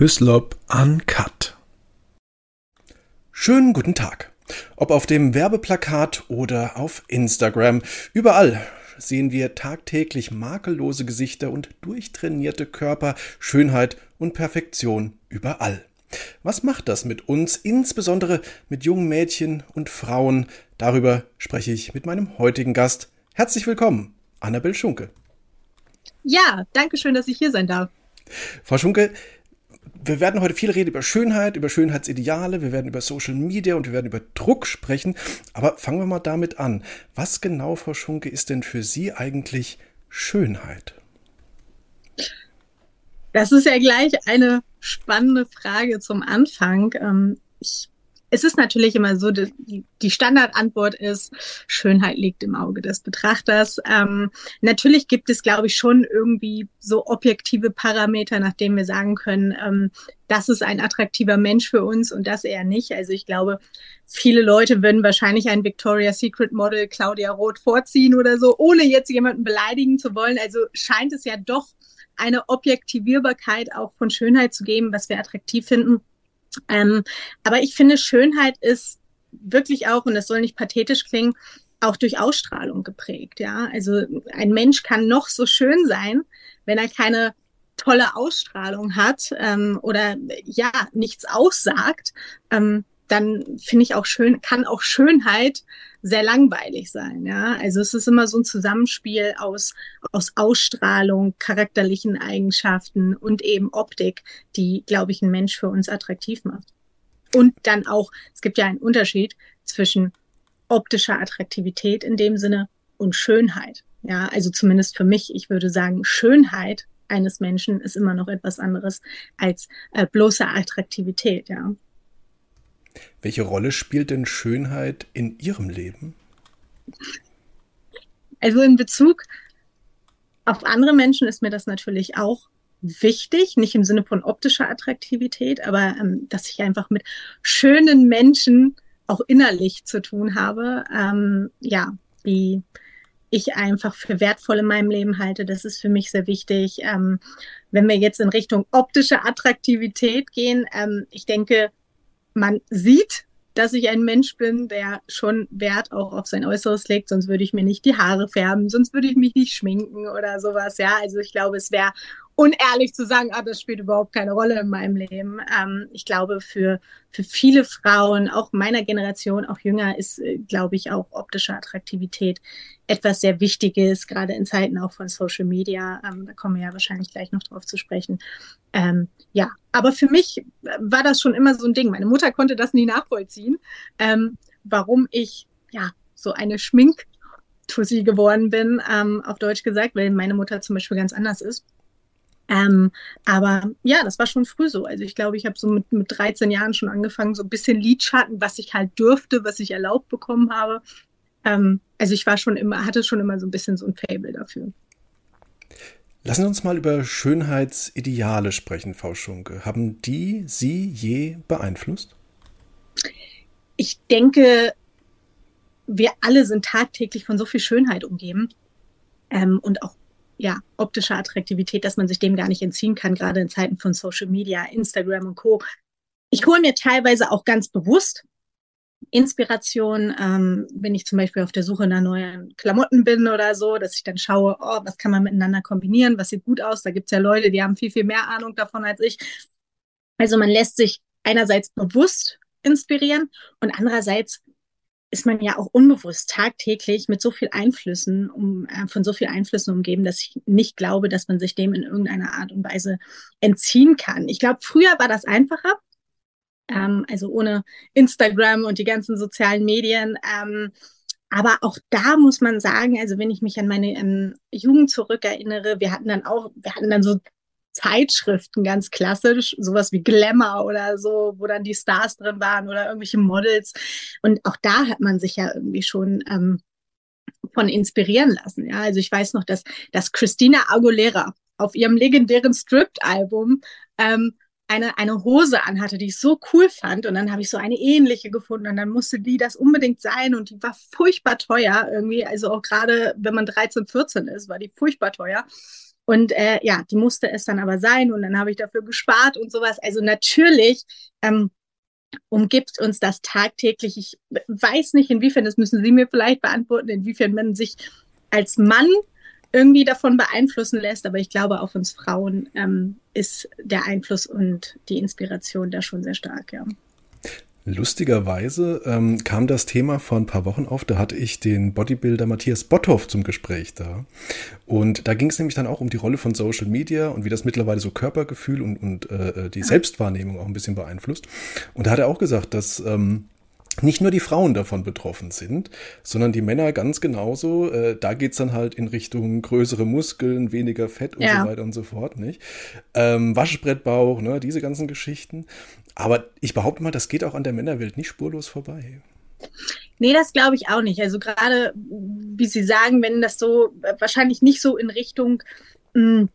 Hyslop Uncut. Schönen guten Tag. Ob auf dem Werbeplakat oder auf Instagram, überall sehen wir tagtäglich makellose Gesichter und durchtrainierte Körper, Schönheit und Perfektion überall. Was macht das mit uns, insbesondere mit jungen Mädchen und Frauen? Darüber spreche ich mit meinem heutigen Gast. Herzlich willkommen, Annabel Schunke. Ja, danke schön, dass ich hier sein darf. Frau Schunke, wir werden heute viel reden über Schönheit, über Schönheitsideale, wir werden über Social Media und wir werden über Druck sprechen. Aber fangen wir mal damit an. Was genau, Frau Schunke, ist denn für Sie eigentlich Schönheit? Das ist ja gleich eine spannende Frage zum Anfang. Ähm, ich es ist natürlich immer so, die, die Standardantwort ist, Schönheit liegt im Auge des Betrachters. Ähm, natürlich gibt es, glaube ich, schon irgendwie so objektive Parameter, nach denen wir sagen können, ähm, das ist ein attraktiver Mensch für uns und das eher nicht. Also ich glaube, viele Leute würden wahrscheinlich ein Victoria's Secret Model Claudia Roth vorziehen oder so, ohne jetzt jemanden beleidigen zu wollen. Also scheint es ja doch eine Objektivierbarkeit auch von Schönheit zu geben, was wir attraktiv finden. Ähm, aber ich finde, Schönheit ist wirklich auch, und das soll nicht pathetisch klingen, auch durch Ausstrahlung geprägt. Ja, also ein Mensch kann noch so schön sein, wenn er keine tolle Ausstrahlung hat ähm, oder ja nichts aussagt, ähm, dann finde ich auch schön, kann auch Schönheit sehr langweilig sein. Ja, also es ist immer so ein Zusammenspiel aus, aus Ausstrahlung, charakterlichen Eigenschaften und eben Optik, die, glaube ich, ein Mensch für uns attraktiv macht. Und dann auch, es gibt ja einen Unterschied zwischen optischer Attraktivität in dem Sinne und Schönheit. Ja, also zumindest für mich, ich würde sagen, Schönheit eines Menschen ist immer noch etwas anderes als äh, bloße Attraktivität, ja. Welche Rolle spielt denn Schönheit in Ihrem Leben? Also in Bezug auf andere Menschen ist mir das natürlich auch wichtig, nicht im Sinne von optischer Attraktivität, aber ähm, dass ich einfach mit schönen Menschen auch innerlich zu tun habe. Ähm, ja, wie ich einfach für wertvoll in meinem Leben halte. Das ist für mich sehr wichtig. Ähm, wenn wir jetzt in Richtung optische Attraktivität gehen, ähm, ich denke, man sieht, dass ich ein Mensch bin, der schon Wert auch auf sein Äußeres legt, sonst würde ich mir nicht die Haare färben, sonst würde ich mich nicht schminken oder sowas. Ja, also ich glaube, es wäre unehrlich zu sagen, ah, das spielt überhaupt keine Rolle in meinem Leben. Ähm, ich glaube, für, für viele Frauen, auch meiner Generation, auch jünger, ist, äh, glaube ich, auch optische Attraktivität etwas sehr Wichtiges, gerade in Zeiten auch von Social Media. Ähm, da kommen wir ja wahrscheinlich gleich noch drauf zu sprechen. Ähm, ja, aber für mich war das schon immer so ein Ding. Meine Mutter konnte das nie nachvollziehen, ähm, warum ich ja so eine Schmink Tussi geworden bin, ähm, auf Deutsch gesagt, weil meine Mutter zum Beispiel ganz anders ist. Ähm, aber ja, das war schon früh so. Also ich glaube, ich habe so mit, mit 13 Jahren schon angefangen, so ein bisschen Lidschatten, was ich halt dürfte, was ich erlaubt bekommen habe. Ähm, also ich war schon immer, hatte schon immer so ein bisschen so ein Fable dafür. Lassen Sie uns mal über Schönheitsideale sprechen, Frau Schunke. Haben die Sie je beeinflusst? Ich denke, wir alle sind tagtäglich von so viel Schönheit umgeben ähm, und auch ja, optische Attraktivität, dass man sich dem gar nicht entziehen kann, gerade in Zeiten von Social Media, Instagram und Co. Ich hole mir teilweise auch ganz bewusst Inspiration, ähm, wenn ich zum Beispiel auf der Suche nach neuen Klamotten bin oder so, dass ich dann schaue, oh, was kann man miteinander kombinieren, was sieht gut aus. Da gibt's ja Leute, die haben viel, viel mehr Ahnung davon als ich. Also man lässt sich einerseits bewusst inspirieren und andererseits ist man ja auch unbewusst tagtäglich mit so viel Einflüssen, um, äh, von so viel Einflüssen umgeben, dass ich nicht glaube, dass man sich dem in irgendeiner Art und Weise entziehen kann. Ich glaube, früher war das einfacher. Ähm, also ohne Instagram und die ganzen sozialen Medien. Ähm, aber auch da muss man sagen, also wenn ich mich an meine ähm, Jugend zurückerinnere, wir hatten dann auch, wir hatten dann so Zeitschriften ganz klassisch, sowas wie Glamour oder so, wo dann die Stars drin waren oder irgendwelche Models. Und auch da hat man sich ja irgendwie schon ähm, von inspirieren lassen. Ja, also ich weiß noch, dass, dass Christina Aguilera auf ihrem legendären Stripped-Album ähm, eine, eine Hose anhatte, die ich so cool fand. Und dann habe ich so eine ähnliche gefunden. Und dann musste die das unbedingt sein. Und die war furchtbar teuer irgendwie. Also auch gerade, wenn man 13, 14 ist, war die furchtbar teuer. Und äh, ja, die musste es dann aber sein und dann habe ich dafür gespart und sowas. Also natürlich ähm, umgibt uns das tagtäglich. Ich weiß nicht, inwiefern, das müssen Sie mir vielleicht beantworten, inwiefern man sich als Mann irgendwie davon beeinflussen lässt. Aber ich glaube, auf uns Frauen ähm, ist der Einfluss und die Inspiration da schon sehr stark, ja. Lustigerweise ähm, kam das Thema vor ein paar Wochen auf. Da hatte ich den Bodybuilder Matthias Botthoff zum Gespräch da. Und da ging es nämlich dann auch um die Rolle von Social Media und wie das mittlerweile so Körpergefühl und, und äh, die Selbstwahrnehmung auch ein bisschen beeinflusst. Und da hat er auch gesagt, dass ähm, nicht nur die Frauen davon betroffen sind, sondern die Männer ganz genauso. Äh, da geht's dann halt in Richtung größere Muskeln, weniger Fett und ja. so weiter und so fort, nicht? Ähm, Waschbrettbauch, ne, diese ganzen Geschichten. Aber ich behaupte mal, das geht auch an der Männerwelt nicht spurlos vorbei. Nee, das glaube ich auch nicht. Also gerade, wie Sie sagen, wenn das so wahrscheinlich nicht so in Richtung mh, hm,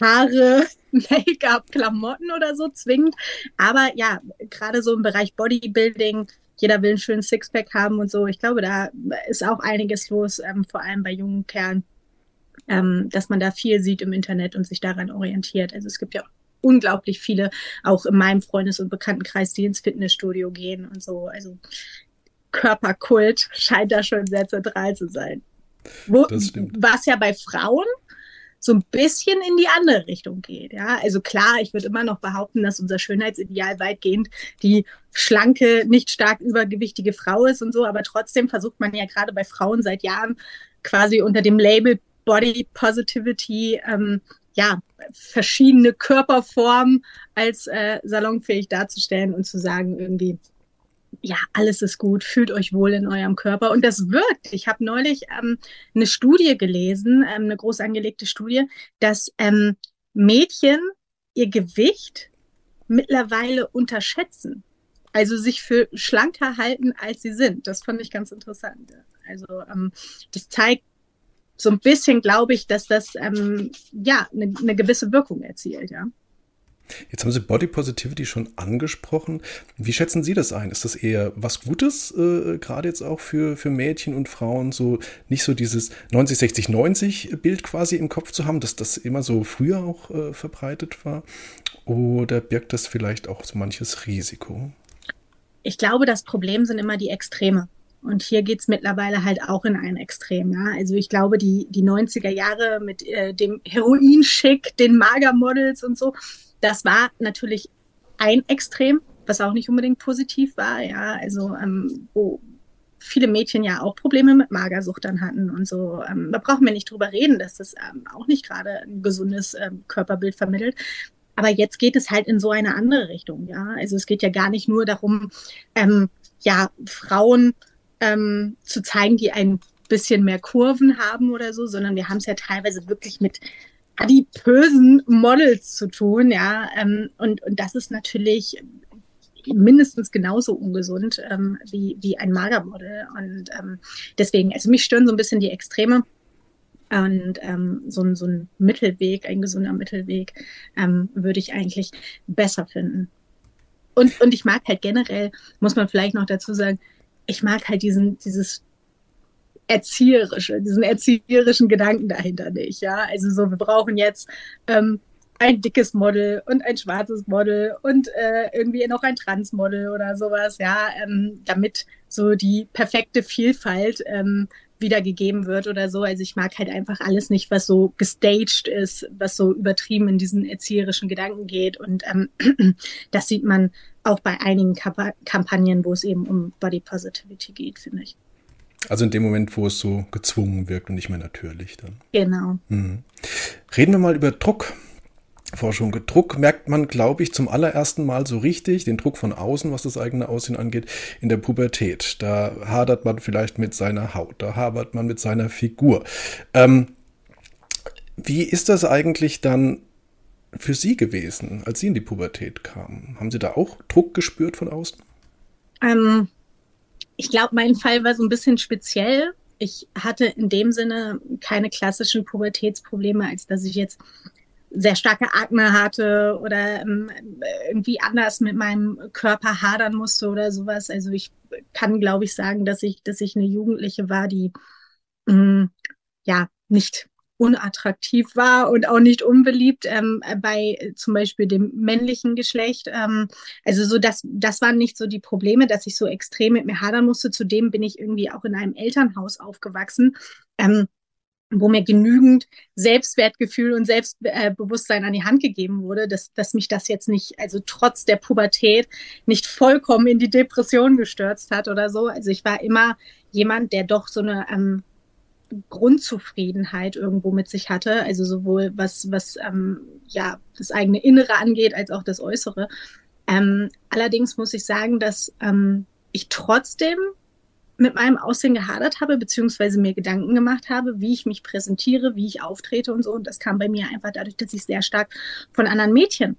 Haare, Make-up, Klamotten oder so zwingend. Aber ja, gerade so im Bereich Bodybuilding, jeder will einen schönen Sixpack haben und so. Ich glaube, da ist auch einiges los, ähm, vor allem bei jungen Kerlen, ähm, dass man da viel sieht im Internet und sich daran orientiert. Also es gibt ja unglaublich viele, auch in meinem Freundes- und Bekanntenkreis, die ins Fitnessstudio gehen und so. Also Körperkult scheint da schon sehr zentral zu sein. Wo, das stimmt. Was ja bei Frauen so ein bisschen in die andere Richtung geht. Ja, also klar, ich würde immer noch behaupten, dass unser Schönheitsideal weitgehend die schlanke, nicht stark übergewichtige Frau ist und so, aber trotzdem versucht man ja gerade bei Frauen seit Jahren quasi unter dem Label Body Positivity ähm, ja verschiedene Körperformen als äh, salonfähig darzustellen und zu sagen irgendwie ja, alles ist gut, fühlt euch wohl in eurem Körper. Und das wirkt. Ich habe neulich ähm, eine Studie gelesen, ähm, eine groß angelegte Studie, dass ähm, Mädchen ihr Gewicht mittlerweile unterschätzen. Also sich für schlanker halten, als sie sind. Das fand ich ganz interessant. Also ähm, das zeigt so ein bisschen, glaube ich, dass das ähm, ja eine, eine gewisse Wirkung erzielt, ja. Jetzt haben Sie Body Positivity schon angesprochen. Wie schätzen Sie das ein? Ist das eher was Gutes, äh, gerade jetzt auch für, für Mädchen und Frauen, so nicht so dieses 90, 60, 90 Bild quasi im Kopf zu haben, dass das immer so früher auch äh, verbreitet war? Oder birgt das vielleicht auch so manches Risiko? Ich glaube, das Problem sind immer die Extreme. Und hier geht's mittlerweile halt auch in ein Extrem. Ja? Also ich glaube, die, die 90er Jahre mit äh, dem Heroin-Schick, den Magermodels und so, das war natürlich ein Extrem, was auch nicht unbedingt positiv war, ja, also ähm, wo viele Mädchen ja auch Probleme mit Magersucht dann hatten und so. Ähm, da brauchen wir nicht drüber reden, dass das ähm, auch nicht gerade ein gesundes ähm, Körperbild vermittelt. Aber jetzt geht es halt in so eine andere Richtung, ja. Also es geht ja gar nicht nur darum, ähm, ja, Frauen ähm, zu zeigen, die ein bisschen mehr Kurven haben oder so, sondern wir haben es ja teilweise wirklich mit adipösen Models zu tun, ja. Ähm, und, und das ist natürlich mindestens genauso ungesund ähm, wie, wie ein Magermodel. Und ähm, deswegen, also mich stören so ein bisschen die Extreme. Und ähm, so, ein, so ein Mittelweg, ein gesunder Mittelweg, ähm, würde ich eigentlich besser finden. Und, und ich mag halt generell, muss man vielleicht noch dazu sagen, ich mag halt diesen, dieses erzieherische, diesen erzieherischen Gedanken dahinter nicht. Ja, also so, wir brauchen jetzt ähm, ein dickes Model und ein schwarzes Model und äh, irgendwie noch ein Transmodel oder sowas, ja, ähm, damit so die perfekte Vielfalt ähm, wiedergegeben wird oder so. Also ich mag halt einfach alles nicht, was so gestaged ist, was so übertrieben in diesen erzieherischen Gedanken geht. Und ähm, das sieht man auch bei einigen Kamp Kampagnen, wo es eben um Body Positivity geht, finde ich. Also in dem Moment, wo es so gezwungen wirkt und nicht mehr natürlich dann. Genau. Mhm. Reden wir mal über Druck. Forschung. Druck merkt man, glaube ich, zum allerersten Mal so richtig, den Druck von außen, was das eigene Aussehen angeht, in der Pubertät. Da hadert man vielleicht mit seiner Haut, da hadert man mit seiner Figur. Ähm, wie ist das eigentlich dann für Sie gewesen, als Sie in die Pubertät kamen? Haben Sie da auch Druck gespürt von außen? Ähm, ich glaube, mein Fall war so ein bisschen speziell. Ich hatte in dem Sinne keine klassischen Pubertätsprobleme, als dass ich jetzt sehr starke Akne hatte oder ähm, irgendwie anders mit meinem Körper hadern musste oder sowas. Also ich kann, glaube ich, sagen, dass ich, dass ich eine Jugendliche war, die mh, mm, ja nicht unattraktiv war und auch nicht unbeliebt ähm, bei äh, zum Beispiel dem männlichen Geschlecht. Ähm, also so das, das waren nicht so die Probleme, dass ich so extrem mit mir hadern musste. Zudem bin ich irgendwie auch in einem Elternhaus aufgewachsen. Ähm, wo mir genügend Selbstwertgefühl und Selbstbewusstsein an die Hand gegeben wurde, dass, dass mich das jetzt nicht, also trotz der Pubertät, nicht vollkommen in die Depression gestürzt hat oder so. Also ich war immer jemand, der doch so eine ähm, Grundzufriedenheit irgendwo mit sich hatte, also sowohl was, was ähm, ja das eigene Innere angeht, als auch das Äußere. Ähm, allerdings muss ich sagen, dass ähm, ich trotzdem mit meinem Aussehen gehadert habe, beziehungsweise mir Gedanken gemacht habe, wie ich mich präsentiere, wie ich auftrete und so. Und das kam bei mir einfach dadurch, dass ich sehr stark von anderen Mädchen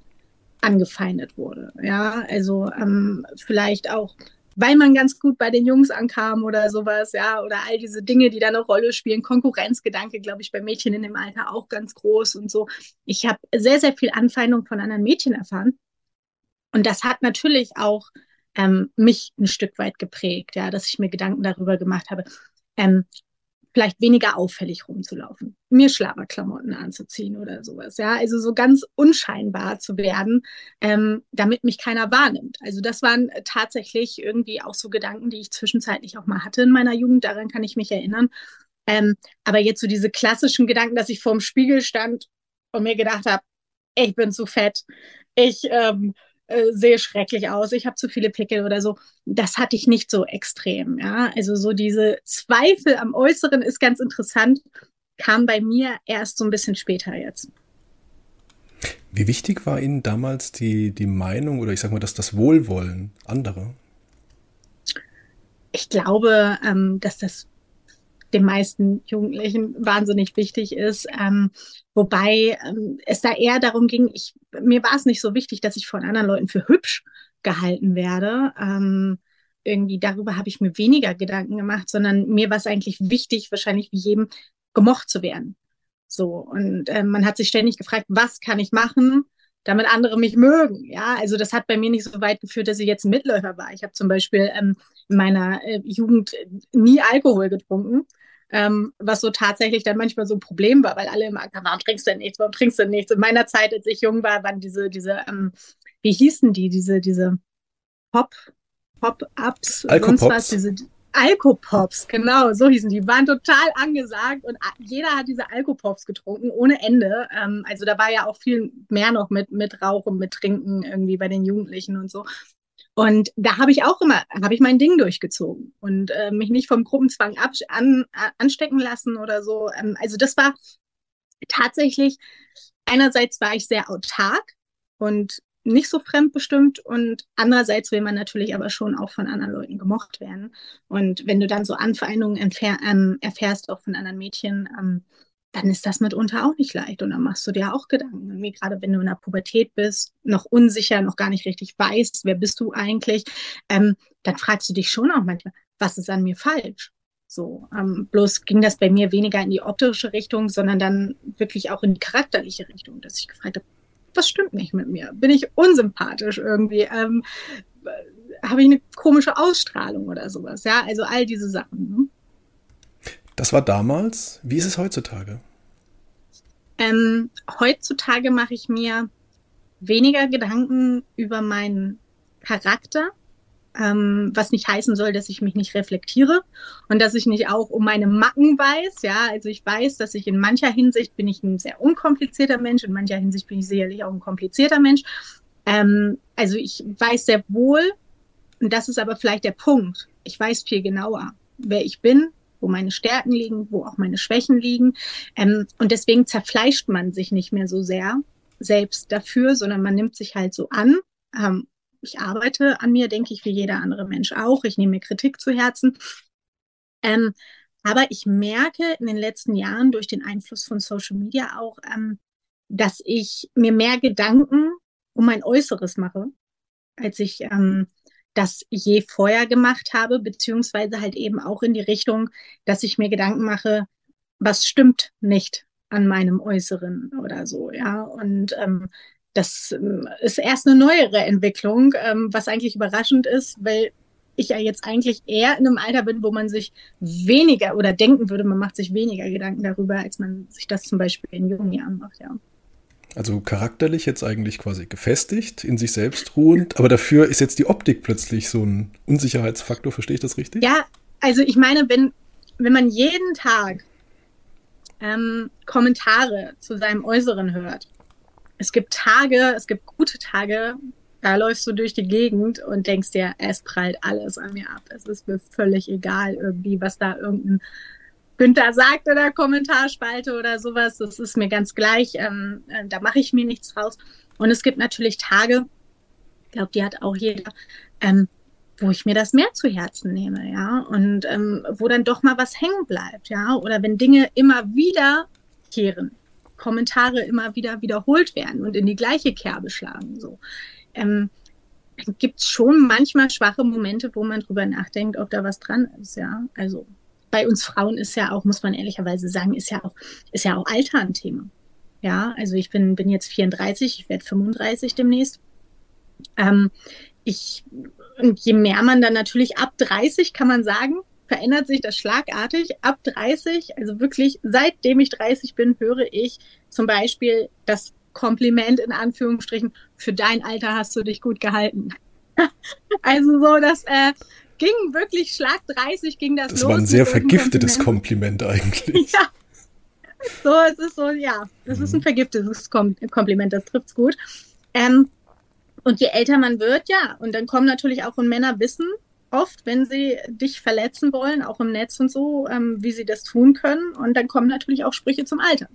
angefeindet wurde. Ja, also ähm, vielleicht auch, weil man ganz gut bei den Jungs ankam oder sowas, ja, oder all diese Dinge, die da eine Rolle spielen. Konkurrenzgedanke, glaube ich, bei Mädchen in dem Alter auch ganz groß und so. Ich habe sehr, sehr viel Anfeindung von anderen Mädchen erfahren. Und das hat natürlich auch ähm, mich ein Stück weit geprägt, ja, dass ich mir Gedanken darüber gemacht habe, ähm, vielleicht weniger auffällig rumzulaufen, mir Schlagerklamotten anzuziehen oder sowas, ja, also so ganz unscheinbar zu werden, ähm, damit mich keiner wahrnimmt. Also das waren tatsächlich irgendwie auch so Gedanken, die ich zwischenzeitlich auch mal hatte in meiner Jugend, daran kann ich mich erinnern. Ähm, aber jetzt so diese klassischen Gedanken, dass ich vorm Spiegel stand und mir gedacht habe, ich bin zu fett, ich ähm, äh, sehe schrecklich aus, ich habe zu viele Pickel oder so. Das hatte ich nicht so extrem. Ja, also so diese Zweifel am Äußeren ist ganz interessant, kam bei mir erst so ein bisschen später jetzt. Wie wichtig war Ihnen damals die, die Meinung oder ich sag mal, dass das Wohlwollen anderer? Ich glaube, ähm, dass das den meisten Jugendlichen wahnsinnig wichtig ist. Ähm, wobei ähm, es da eher darum ging, ich, mir war es nicht so wichtig, dass ich von anderen Leuten für hübsch gehalten werde. Ähm, irgendwie darüber habe ich mir weniger Gedanken gemacht, sondern mir war es eigentlich wichtig, wahrscheinlich wie jedem gemocht zu werden. So und äh, man hat sich ständig gefragt, was kann ich machen, damit andere mich mögen. Ja, also das hat bei mir nicht so weit geführt, dass ich jetzt ein Mitläufer war. Ich habe zum Beispiel ähm, in meiner äh, Jugend nie Alkohol getrunken ähm, was so tatsächlich dann manchmal so ein Problem war, weil alle immer gesagt haben, warum trinkst du denn nichts, warum trinkst du denn nichts? In meiner Zeit, als ich jung war, waren diese, diese, ähm, wie hießen die, diese, diese Pop, Pop-Ups, sonst was, diese Alkopops, genau, so hießen die, waren total angesagt und jeder hat diese Alkopops getrunken, ohne Ende. Ähm, also da war ja auch viel mehr noch mit, mit Rauchen, mit Trinken irgendwie bei den Jugendlichen und so. Und da habe ich auch immer, habe ich mein Ding durchgezogen und äh, mich nicht vom Gruppenzwang ab, an, anstecken lassen oder so. Ähm, also das war tatsächlich, einerseits war ich sehr autark und nicht so fremdbestimmt und andererseits will man natürlich aber schon auch von anderen Leuten gemocht werden. Und wenn du dann so Anfeindungen ähm, erfährst, auch von anderen Mädchen, ähm, dann ist das mitunter auch nicht leicht. Und dann machst du dir auch Gedanken. Wie gerade wenn du in der Pubertät bist, noch unsicher, noch gar nicht richtig weißt, wer bist du eigentlich, ähm, dann fragst du dich schon auch manchmal, was ist an mir falsch? So, ähm, bloß ging das bei mir weniger in die optische Richtung, sondern dann wirklich auch in die charakterliche Richtung, dass ich gefragt habe, was stimmt nicht mit mir? Bin ich unsympathisch irgendwie? Ähm, habe ich eine komische Ausstrahlung oder sowas? Ja, also all diese Sachen. Ne? Das war damals. Wie ist es heutzutage? Ähm, heutzutage mache ich mir weniger Gedanken über meinen Charakter, ähm, was nicht heißen soll, dass ich mich nicht reflektiere und dass ich nicht auch um meine Macken weiß. Ja, also ich weiß, dass ich in mancher Hinsicht bin ich ein sehr unkomplizierter Mensch, in mancher Hinsicht bin ich sicherlich auch ein komplizierter Mensch. Ähm, also ich weiß sehr wohl, und das ist aber vielleicht der Punkt, ich weiß viel genauer, wer ich bin, wo meine Stärken liegen, wo auch meine Schwächen liegen. Ähm, und deswegen zerfleischt man sich nicht mehr so sehr selbst dafür, sondern man nimmt sich halt so an. Ähm, ich arbeite an mir, denke ich, wie jeder andere Mensch auch. Ich nehme mir Kritik zu Herzen. Ähm, aber ich merke in den letzten Jahren durch den Einfluss von Social Media auch, ähm, dass ich mir mehr Gedanken um mein Äußeres mache, als ich ähm, das je vorher gemacht habe, beziehungsweise halt eben auch in die Richtung, dass ich mir Gedanken mache, was stimmt nicht an meinem Äußeren oder so, ja. Und ähm, das ähm, ist erst eine neuere Entwicklung, ähm, was eigentlich überraschend ist, weil ich ja jetzt eigentlich eher in einem Alter bin, wo man sich weniger oder denken würde, man macht sich weniger Gedanken darüber, als man sich das zum Beispiel in jungen Jahren macht, ja. Also charakterlich jetzt eigentlich quasi gefestigt, in sich selbst ruhend, aber dafür ist jetzt die Optik plötzlich so ein Unsicherheitsfaktor, verstehe ich das richtig? Ja, also ich meine, wenn, wenn man jeden Tag ähm, Kommentare zu seinem Äußeren hört, es gibt Tage, es gibt gute Tage, da läufst du durch die Gegend und denkst dir, es prallt alles an mir ab. Es ist mir völlig egal irgendwie, was da irgendein Günther sagt oder Kommentarspalte oder sowas. Das ist mir ganz gleich. Ähm, äh, da mache ich mir nichts draus. Und es gibt natürlich Tage, ich glaube, die hat auch jeder, ähm, wo ich mir das mehr zu Herzen nehme, ja, und ähm, wo dann doch mal was hängen bleibt, ja, oder wenn Dinge immer wieder kehren, Kommentare immer wieder wiederholt werden und in die gleiche Kerbe schlagen, so. Ähm, gibt es schon manchmal schwache Momente, wo man drüber nachdenkt, ob da was dran ist, ja. Also bei uns Frauen ist ja auch, muss man ehrlicherweise sagen, ist ja auch, ist ja auch Alter ein Thema. Ja, also ich bin, bin jetzt 34, ich werde 35 demnächst. Ähm, ich, und je mehr man dann natürlich ab 30 kann man sagen, verändert sich das schlagartig. Ab 30, also wirklich seitdem ich 30 bin, höre ich zum Beispiel das Kompliment in Anführungsstrichen, für dein Alter hast du dich gut gehalten. also so, dass äh, ging wirklich Schlag 30 ging das, das los. Das war ein sehr vergiftetes Kompliment. Kompliment eigentlich. Ja. So, es ist so, ja, das mhm. ist ein mhm. vergiftetes Kom Kompliment, das trifft's gut. Ähm, und je älter man wird, ja, und dann kommen natürlich auch und Männer wissen oft, wenn sie dich verletzen wollen, auch im Netz und so, ähm, wie sie das tun können. Und dann kommen natürlich auch Sprüche zum Alter.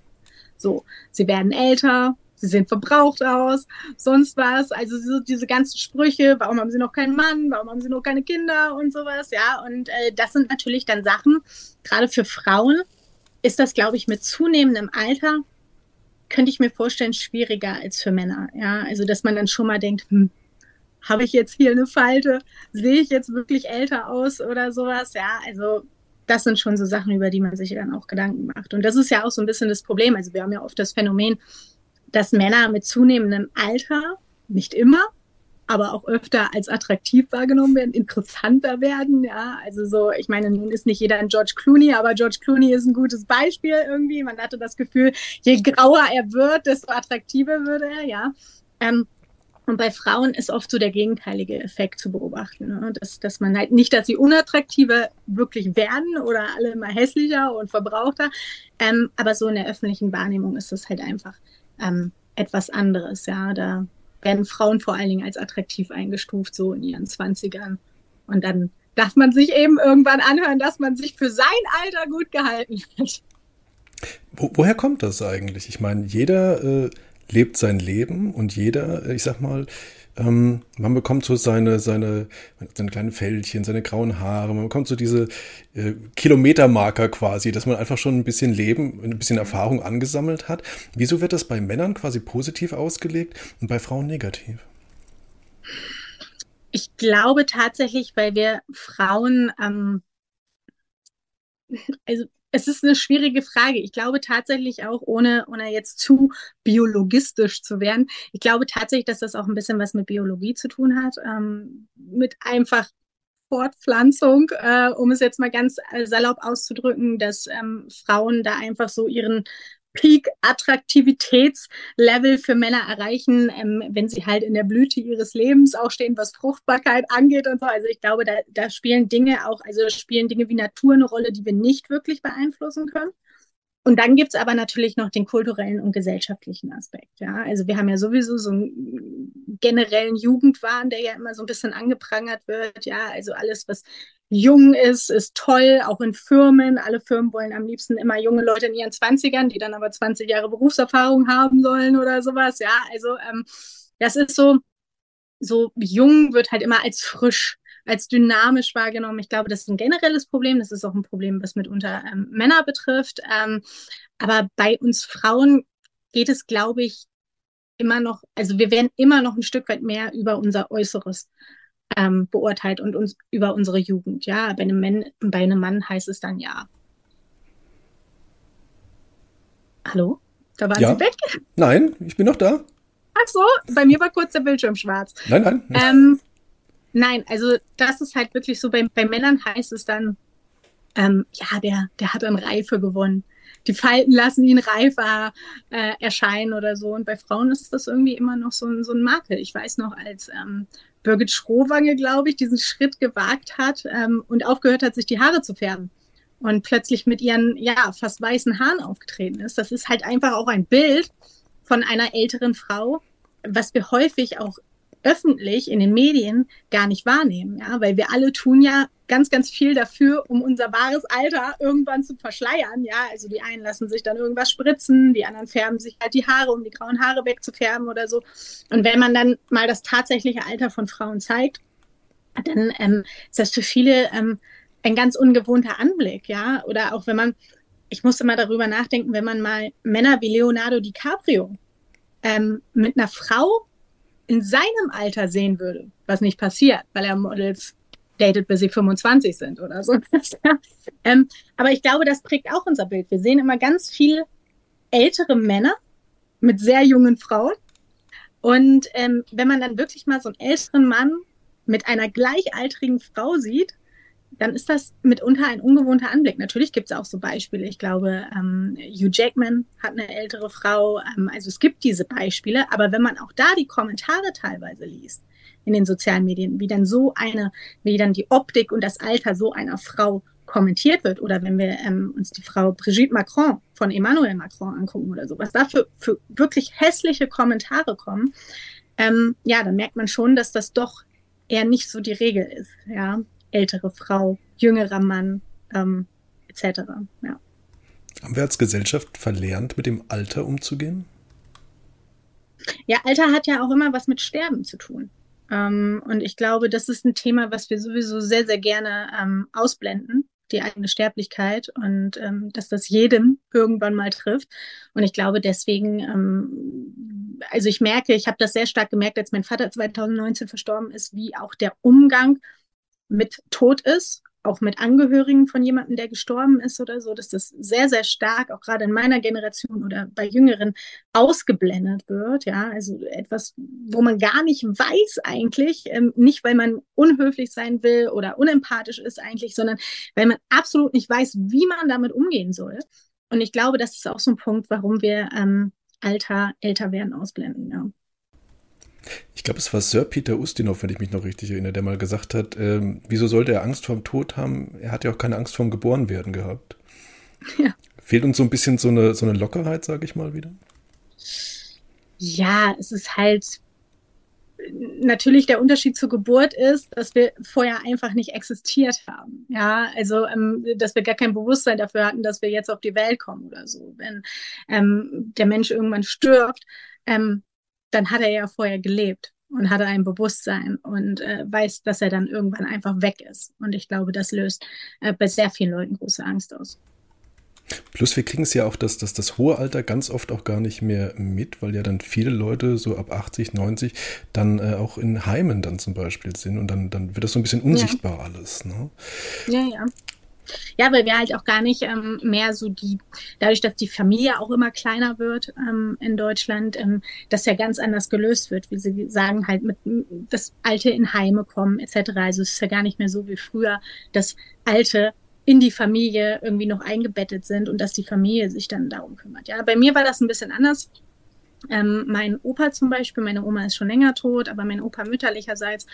So, sie werden älter, sie sehen verbraucht aus, sonst was. Also so diese ganzen Sprüche, warum haben sie noch keinen Mann, warum haben sie noch keine Kinder und sowas, ja. Und äh, das sind natürlich dann Sachen, gerade für Frauen ist das, glaube ich, mit zunehmendem Alter, könnte ich mir vorstellen, schwieriger als für Männer, ja. Also dass man dann schon mal denkt, hm, habe ich jetzt hier eine Falte? Sehe ich jetzt wirklich älter aus oder sowas? Ja, also das sind schon so Sachen, über die man sich dann auch Gedanken macht. Und das ist ja auch so ein bisschen das Problem. Also wir haben ja oft das Phänomen, dass Männer mit zunehmendem Alter, nicht immer, aber auch öfter als attraktiv wahrgenommen werden, interessanter werden. Ja, also so, ich meine, nun ist nicht jeder ein George Clooney, aber George Clooney ist ein gutes Beispiel irgendwie. Man hatte das Gefühl, je grauer er wird, desto attraktiver würde er, ja. Ähm, und bei Frauen ist oft so der gegenteilige Effekt zu beobachten. Ne? Dass, dass man halt nicht, dass sie unattraktiver wirklich werden oder alle immer hässlicher und verbrauchter. Ähm, aber so in der öffentlichen Wahrnehmung ist das halt einfach ähm, etwas anderes. Ja, da werden Frauen vor allen Dingen als attraktiv eingestuft, so in ihren Zwanzigern. Und dann darf man sich eben irgendwann anhören, dass man sich für sein Alter gut gehalten hat. Wo, woher kommt das eigentlich? Ich meine, jeder äh, lebt sein Leben und jeder, ich sag mal, ähm, man bekommt so seine, seine, seine kleinen Fältchen, seine grauen Haare, man bekommt so diese äh, Kilometermarker quasi, dass man einfach schon ein bisschen Leben, ein bisschen Erfahrung angesammelt hat. Wieso wird das bei Männern quasi positiv ausgelegt und bei Frauen negativ? Ich glaube tatsächlich, weil wir Frauen, ähm, also es ist eine schwierige Frage. Ich glaube tatsächlich auch, ohne, ohne jetzt zu biologistisch zu werden, ich glaube tatsächlich, dass das auch ein bisschen was mit Biologie zu tun hat, ähm, mit einfach Fortpflanzung, äh, um es jetzt mal ganz salopp auszudrücken, dass ähm, Frauen da einfach so ihren Peak-Attraktivitätslevel für Männer erreichen, ähm, wenn sie halt in der Blüte ihres Lebens auch stehen, was Fruchtbarkeit angeht und so. Also ich glaube, da, da spielen Dinge auch, also spielen Dinge wie Natur eine Rolle, die wir nicht wirklich beeinflussen können. Und dann gibt's aber natürlich noch den kulturellen und gesellschaftlichen Aspekt. Ja, also wir haben ja sowieso so einen generellen Jugendwahn, der ja immer so ein bisschen angeprangert wird. Ja, also alles, was jung ist, ist toll, auch in Firmen. Alle Firmen wollen am liebsten immer junge Leute in ihren Zwanzigern, die dann aber 20 Jahre Berufserfahrung haben sollen oder sowas. Ja, also ähm, das ist so, so jung wird halt immer als frisch als dynamisch wahrgenommen. Ich glaube, das ist ein generelles Problem. Das ist auch ein Problem, was mitunter ähm, Männer betrifft. Ähm, aber bei uns Frauen geht es, glaube ich, immer noch, also wir werden immer noch ein Stück weit mehr über unser Äußeres ähm, beurteilt und uns über unsere Jugend. Ja, bei einem, Mann, bei einem Mann heißt es dann ja. Hallo? Da waren ja. Sie weg? Nein, ich bin noch da. Ach so, bei mir war kurz der Bildschirm schwarz. Nein, nein. Ähm, Nein, also das ist halt wirklich so, bei, bei Männern heißt es dann, ähm, ja, der, der hat an Reife gewonnen. Die Falten lassen ihn reifer äh, erscheinen oder so. Und bei Frauen ist das irgendwie immer noch so, so ein Makel. Ich weiß noch, als ähm, Birgit Schrowange, glaube ich, diesen Schritt gewagt hat ähm, und aufgehört hat, sich die Haare zu färben und plötzlich mit ihren, ja, fast weißen Haaren aufgetreten ist. Das ist halt einfach auch ein Bild von einer älteren Frau, was wir häufig auch öffentlich in den Medien gar nicht wahrnehmen, ja, weil wir alle tun ja ganz, ganz viel dafür, um unser wahres Alter irgendwann zu verschleiern, ja, also die einen lassen sich dann irgendwas spritzen, die anderen färben sich halt die Haare, um die grauen Haare wegzufärben oder so. Und wenn man dann mal das tatsächliche Alter von Frauen zeigt, dann ähm, ist das für viele ähm, ein ganz ungewohnter Anblick, ja, oder auch wenn man, ich musste mal darüber nachdenken, wenn man mal Männer wie Leonardo DiCaprio ähm, mit einer Frau in seinem Alter sehen würde, was nicht passiert, weil er Models datet, bis sie 25 sind oder so. ähm, aber ich glaube, das prägt auch unser Bild. Wir sehen immer ganz viel ältere Männer mit sehr jungen Frauen. Und ähm, wenn man dann wirklich mal so einen älteren Mann mit einer gleichaltrigen Frau sieht, dann ist das mitunter ein ungewohnter Anblick. Natürlich gibt es auch so Beispiele. Ich glaube, ähm, Hugh Jackman hat eine ältere Frau. Ähm, also es gibt diese Beispiele. Aber wenn man auch da die Kommentare teilweise liest in den sozialen Medien, wie dann so eine, wie dann die Optik und das Alter so einer Frau kommentiert wird oder wenn wir ähm, uns die Frau Brigitte Macron von Emmanuel Macron angucken oder so, was da für, für wirklich hässliche Kommentare kommen, ähm, ja, dann merkt man schon, dass das doch eher nicht so die Regel ist. Ja, ältere Frau, jüngerer Mann, ähm, etc. Ja. Haben wir als Gesellschaft verlernt, mit dem Alter umzugehen? Ja, Alter hat ja auch immer was mit Sterben zu tun. Ähm, und ich glaube, das ist ein Thema, was wir sowieso sehr, sehr gerne ähm, ausblenden, die eigene Sterblichkeit und ähm, dass das jedem irgendwann mal trifft. Und ich glaube deswegen, ähm, also ich merke, ich habe das sehr stark gemerkt, als mein Vater 2019 verstorben ist, wie auch der Umgang mit Tod ist, auch mit Angehörigen von jemandem, der gestorben ist oder so, dass das sehr, sehr stark, auch gerade in meiner Generation oder bei Jüngeren, ausgeblendet wird. Ja, also etwas, wo man gar nicht weiß eigentlich, ähm, nicht weil man unhöflich sein will oder unempathisch ist eigentlich, sondern weil man absolut nicht weiß, wie man damit umgehen soll. Und ich glaube, das ist auch so ein Punkt, warum wir ähm, Alter, älter werden ausblenden. Ja. Ich glaube, es war Sir Peter Ustinov, wenn ich mich noch richtig erinnere, der mal gesagt hat, ähm, wieso sollte er Angst vorm Tod haben? Er hat ja auch keine Angst vorm Geborenwerden gehabt. Ja. Fehlt uns so ein bisschen so eine, so eine Lockerheit, sage ich mal wieder? Ja, es ist halt natürlich der Unterschied zur Geburt ist, dass wir vorher einfach nicht existiert haben. Ja, also ähm, dass wir gar kein Bewusstsein dafür hatten, dass wir jetzt auf die Welt kommen oder so. Wenn ähm, der Mensch irgendwann stirbt, ähm, dann hat er ja vorher gelebt und hatte ein Bewusstsein und äh, weiß, dass er dann irgendwann einfach weg ist. Und ich glaube, das löst äh, bei sehr vielen Leuten große Angst aus. Plus wir kriegen es ja auch, dass, dass das hohe Alter ganz oft auch gar nicht mehr mit, weil ja dann viele Leute so ab 80, 90 dann äh, auch in Heimen dann zum Beispiel sind und dann, dann wird das so ein bisschen unsichtbar ja. alles. Ne? Ja, ja. Ja, weil wir halt auch gar nicht ähm, mehr so die, dadurch, dass die Familie auch immer kleiner wird ähm, in Deutschland, ähm, das ja ganz anders gelöst wird, wie sie sagen, halt mit das Alte in Heime kommen etc. Also es ist ja gar nicht mehr so wie früher, dass Alte in die Familie irgendwie noch eingebettet sind und dass die Familie sich dann darum kümmert. Ja, bei mir war das ein bisschen anders. Ähm, mein Opa zum Beispiel, meine Oma ist schon länger tot, aber mein Opa mütterlicherseits,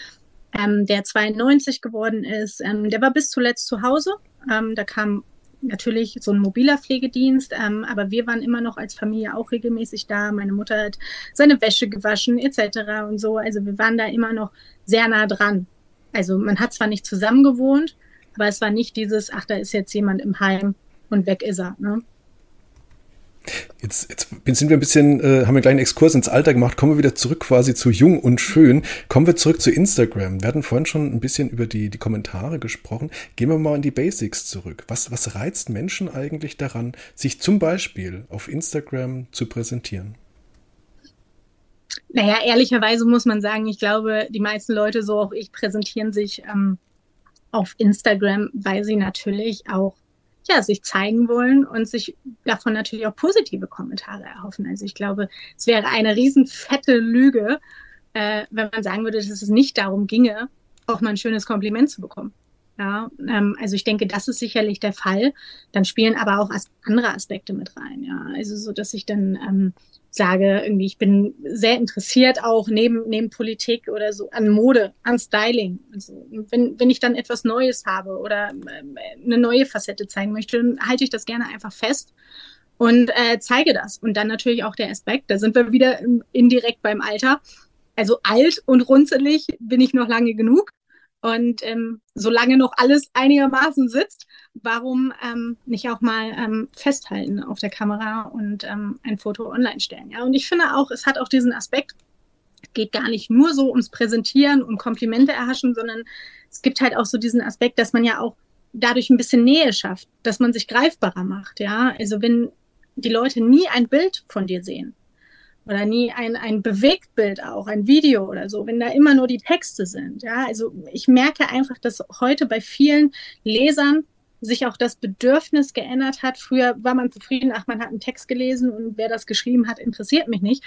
ähm, der 92 geworden ist, ähm, der war bis zuletzt zu Hause ähm, da kam natürlich so ein mobiler Pflegedienst, ähm, aber wir waren immer noch als Familie auch regelmäßig da. Meine Mutter hat seine Wäsche gewaschen etc. und so. Also wir waren da immer noch sehr nah dran. Also man hat zwar nicht zusammen gewohnt, aber es war nicht dieses, ach, da ist jetzt jemand im Heim und weg ist er. Ne? Jetzt, jetzt sind wir ein bisschen, äh, haben wir einen Exkurs ins Alter gemacht. Kommen wir wieder zurück quasi zu jung und schön. Kommen wir zurück zu Instagram. Wir hatten vorhin schon ein bisschen über die, die Kommentare gesprochen. Gehen wir mal in die Basics zurück. Was, was reizt Menschen eigentlich daran, sich zum Beispiel auf Instagram zu präsentieren? Naja, ehrlicherweise muss man sagen, ich glaube, die meisten Leute, so auch ich, präsentieren sich ähm, auf Instagram, weil sie natürlich auch ja, sich zeigen wollen und sich davon natürlich auch positive Kommentare erhoffen. Also ich glaube, es wäre eine riesen fette Lüge, äh, wenn man sagen würde, dass es nicht darum ginge, auch mal ein schönes Kompliment zu bekommen. Ja, ähm, also ich denke, das ist sicherlich der Fall. Dann spielen aber auch as andere Aspekte mit rein. Ja, also so, dass ich dann ähm, sage, irgendwie, ich bin sehr interessiert auch neben, neben Politik oder so an Mode, an Styling. Also wenn, wenn ich dann etwas Neues habe oder äh, eine neue Facette zeigen möchte, dann halte ich das gerne einfach fest und äh, zeige das. Und dann natürlich auch der Aspekt, da sind wir wieder indirekt beim Alter. Also alt und runzelig bin ich noch lange genug. Und ähm, solange noch alles einigermaßen sitzt, warum ähm, nicht auch mal ähm, festhalten auf der Kamera und ähm, ein Foto online stellen? Ja, und ich finde auch, es hat auch diesen Aspekt, geht gar nicht nur so ums Präsentieren und Komplimente erhaschen, sondern es gibt halt auch so diesen Aspekt, dass man ja auch dadurch ein bisschen Nähe schafft, dass man sich greifbarer macht. Ja, also wenn die Leute nie ein Bild von dir sehen, oder nie ein, ein Bewegtbild auch, ein Video oder so, wenn da immer nur die Texte sind. Ja, also ich merke einfach, dass heute bei vielen Lesern sich auch das Bedürfnis geändert hat. Früher war man zufrieden, ach, man hat einen Text gelesen und wer das geschrieben hat, interessiert mich nicht.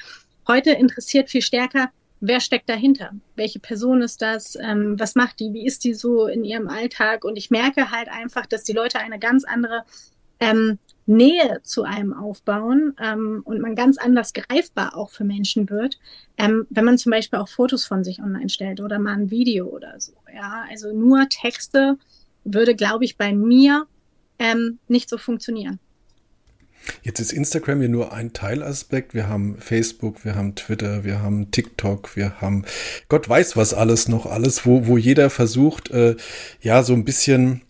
Heute interessiert viel stärker, wer steckt dahinter? Welche Person ist das? Ähm, was macht die? Wie ist die so in ihrem Alltag? Und ich merke halt einfach, dass die Leute eine ganz andere ähm, Nähe zu einem aufbauen ähm, und man ganz anders greifbar auch für Menschen wird, ähm, wenn man zum Beispiel auch Fotos von sich online stellt oder mal ein Video oder so. Ja, also nur Texte würde, glaube ich, bei mir ähm, nicht so funktionieren. Jetzt ist Instagram ja nur ein Teilaspekt. Wir haben Facebook, wir haben Twitter, wir haben TikTok, wir haben Gott weiß was alles noch alles, wo, wo jeder versucht, äh, ja, so ein bisschen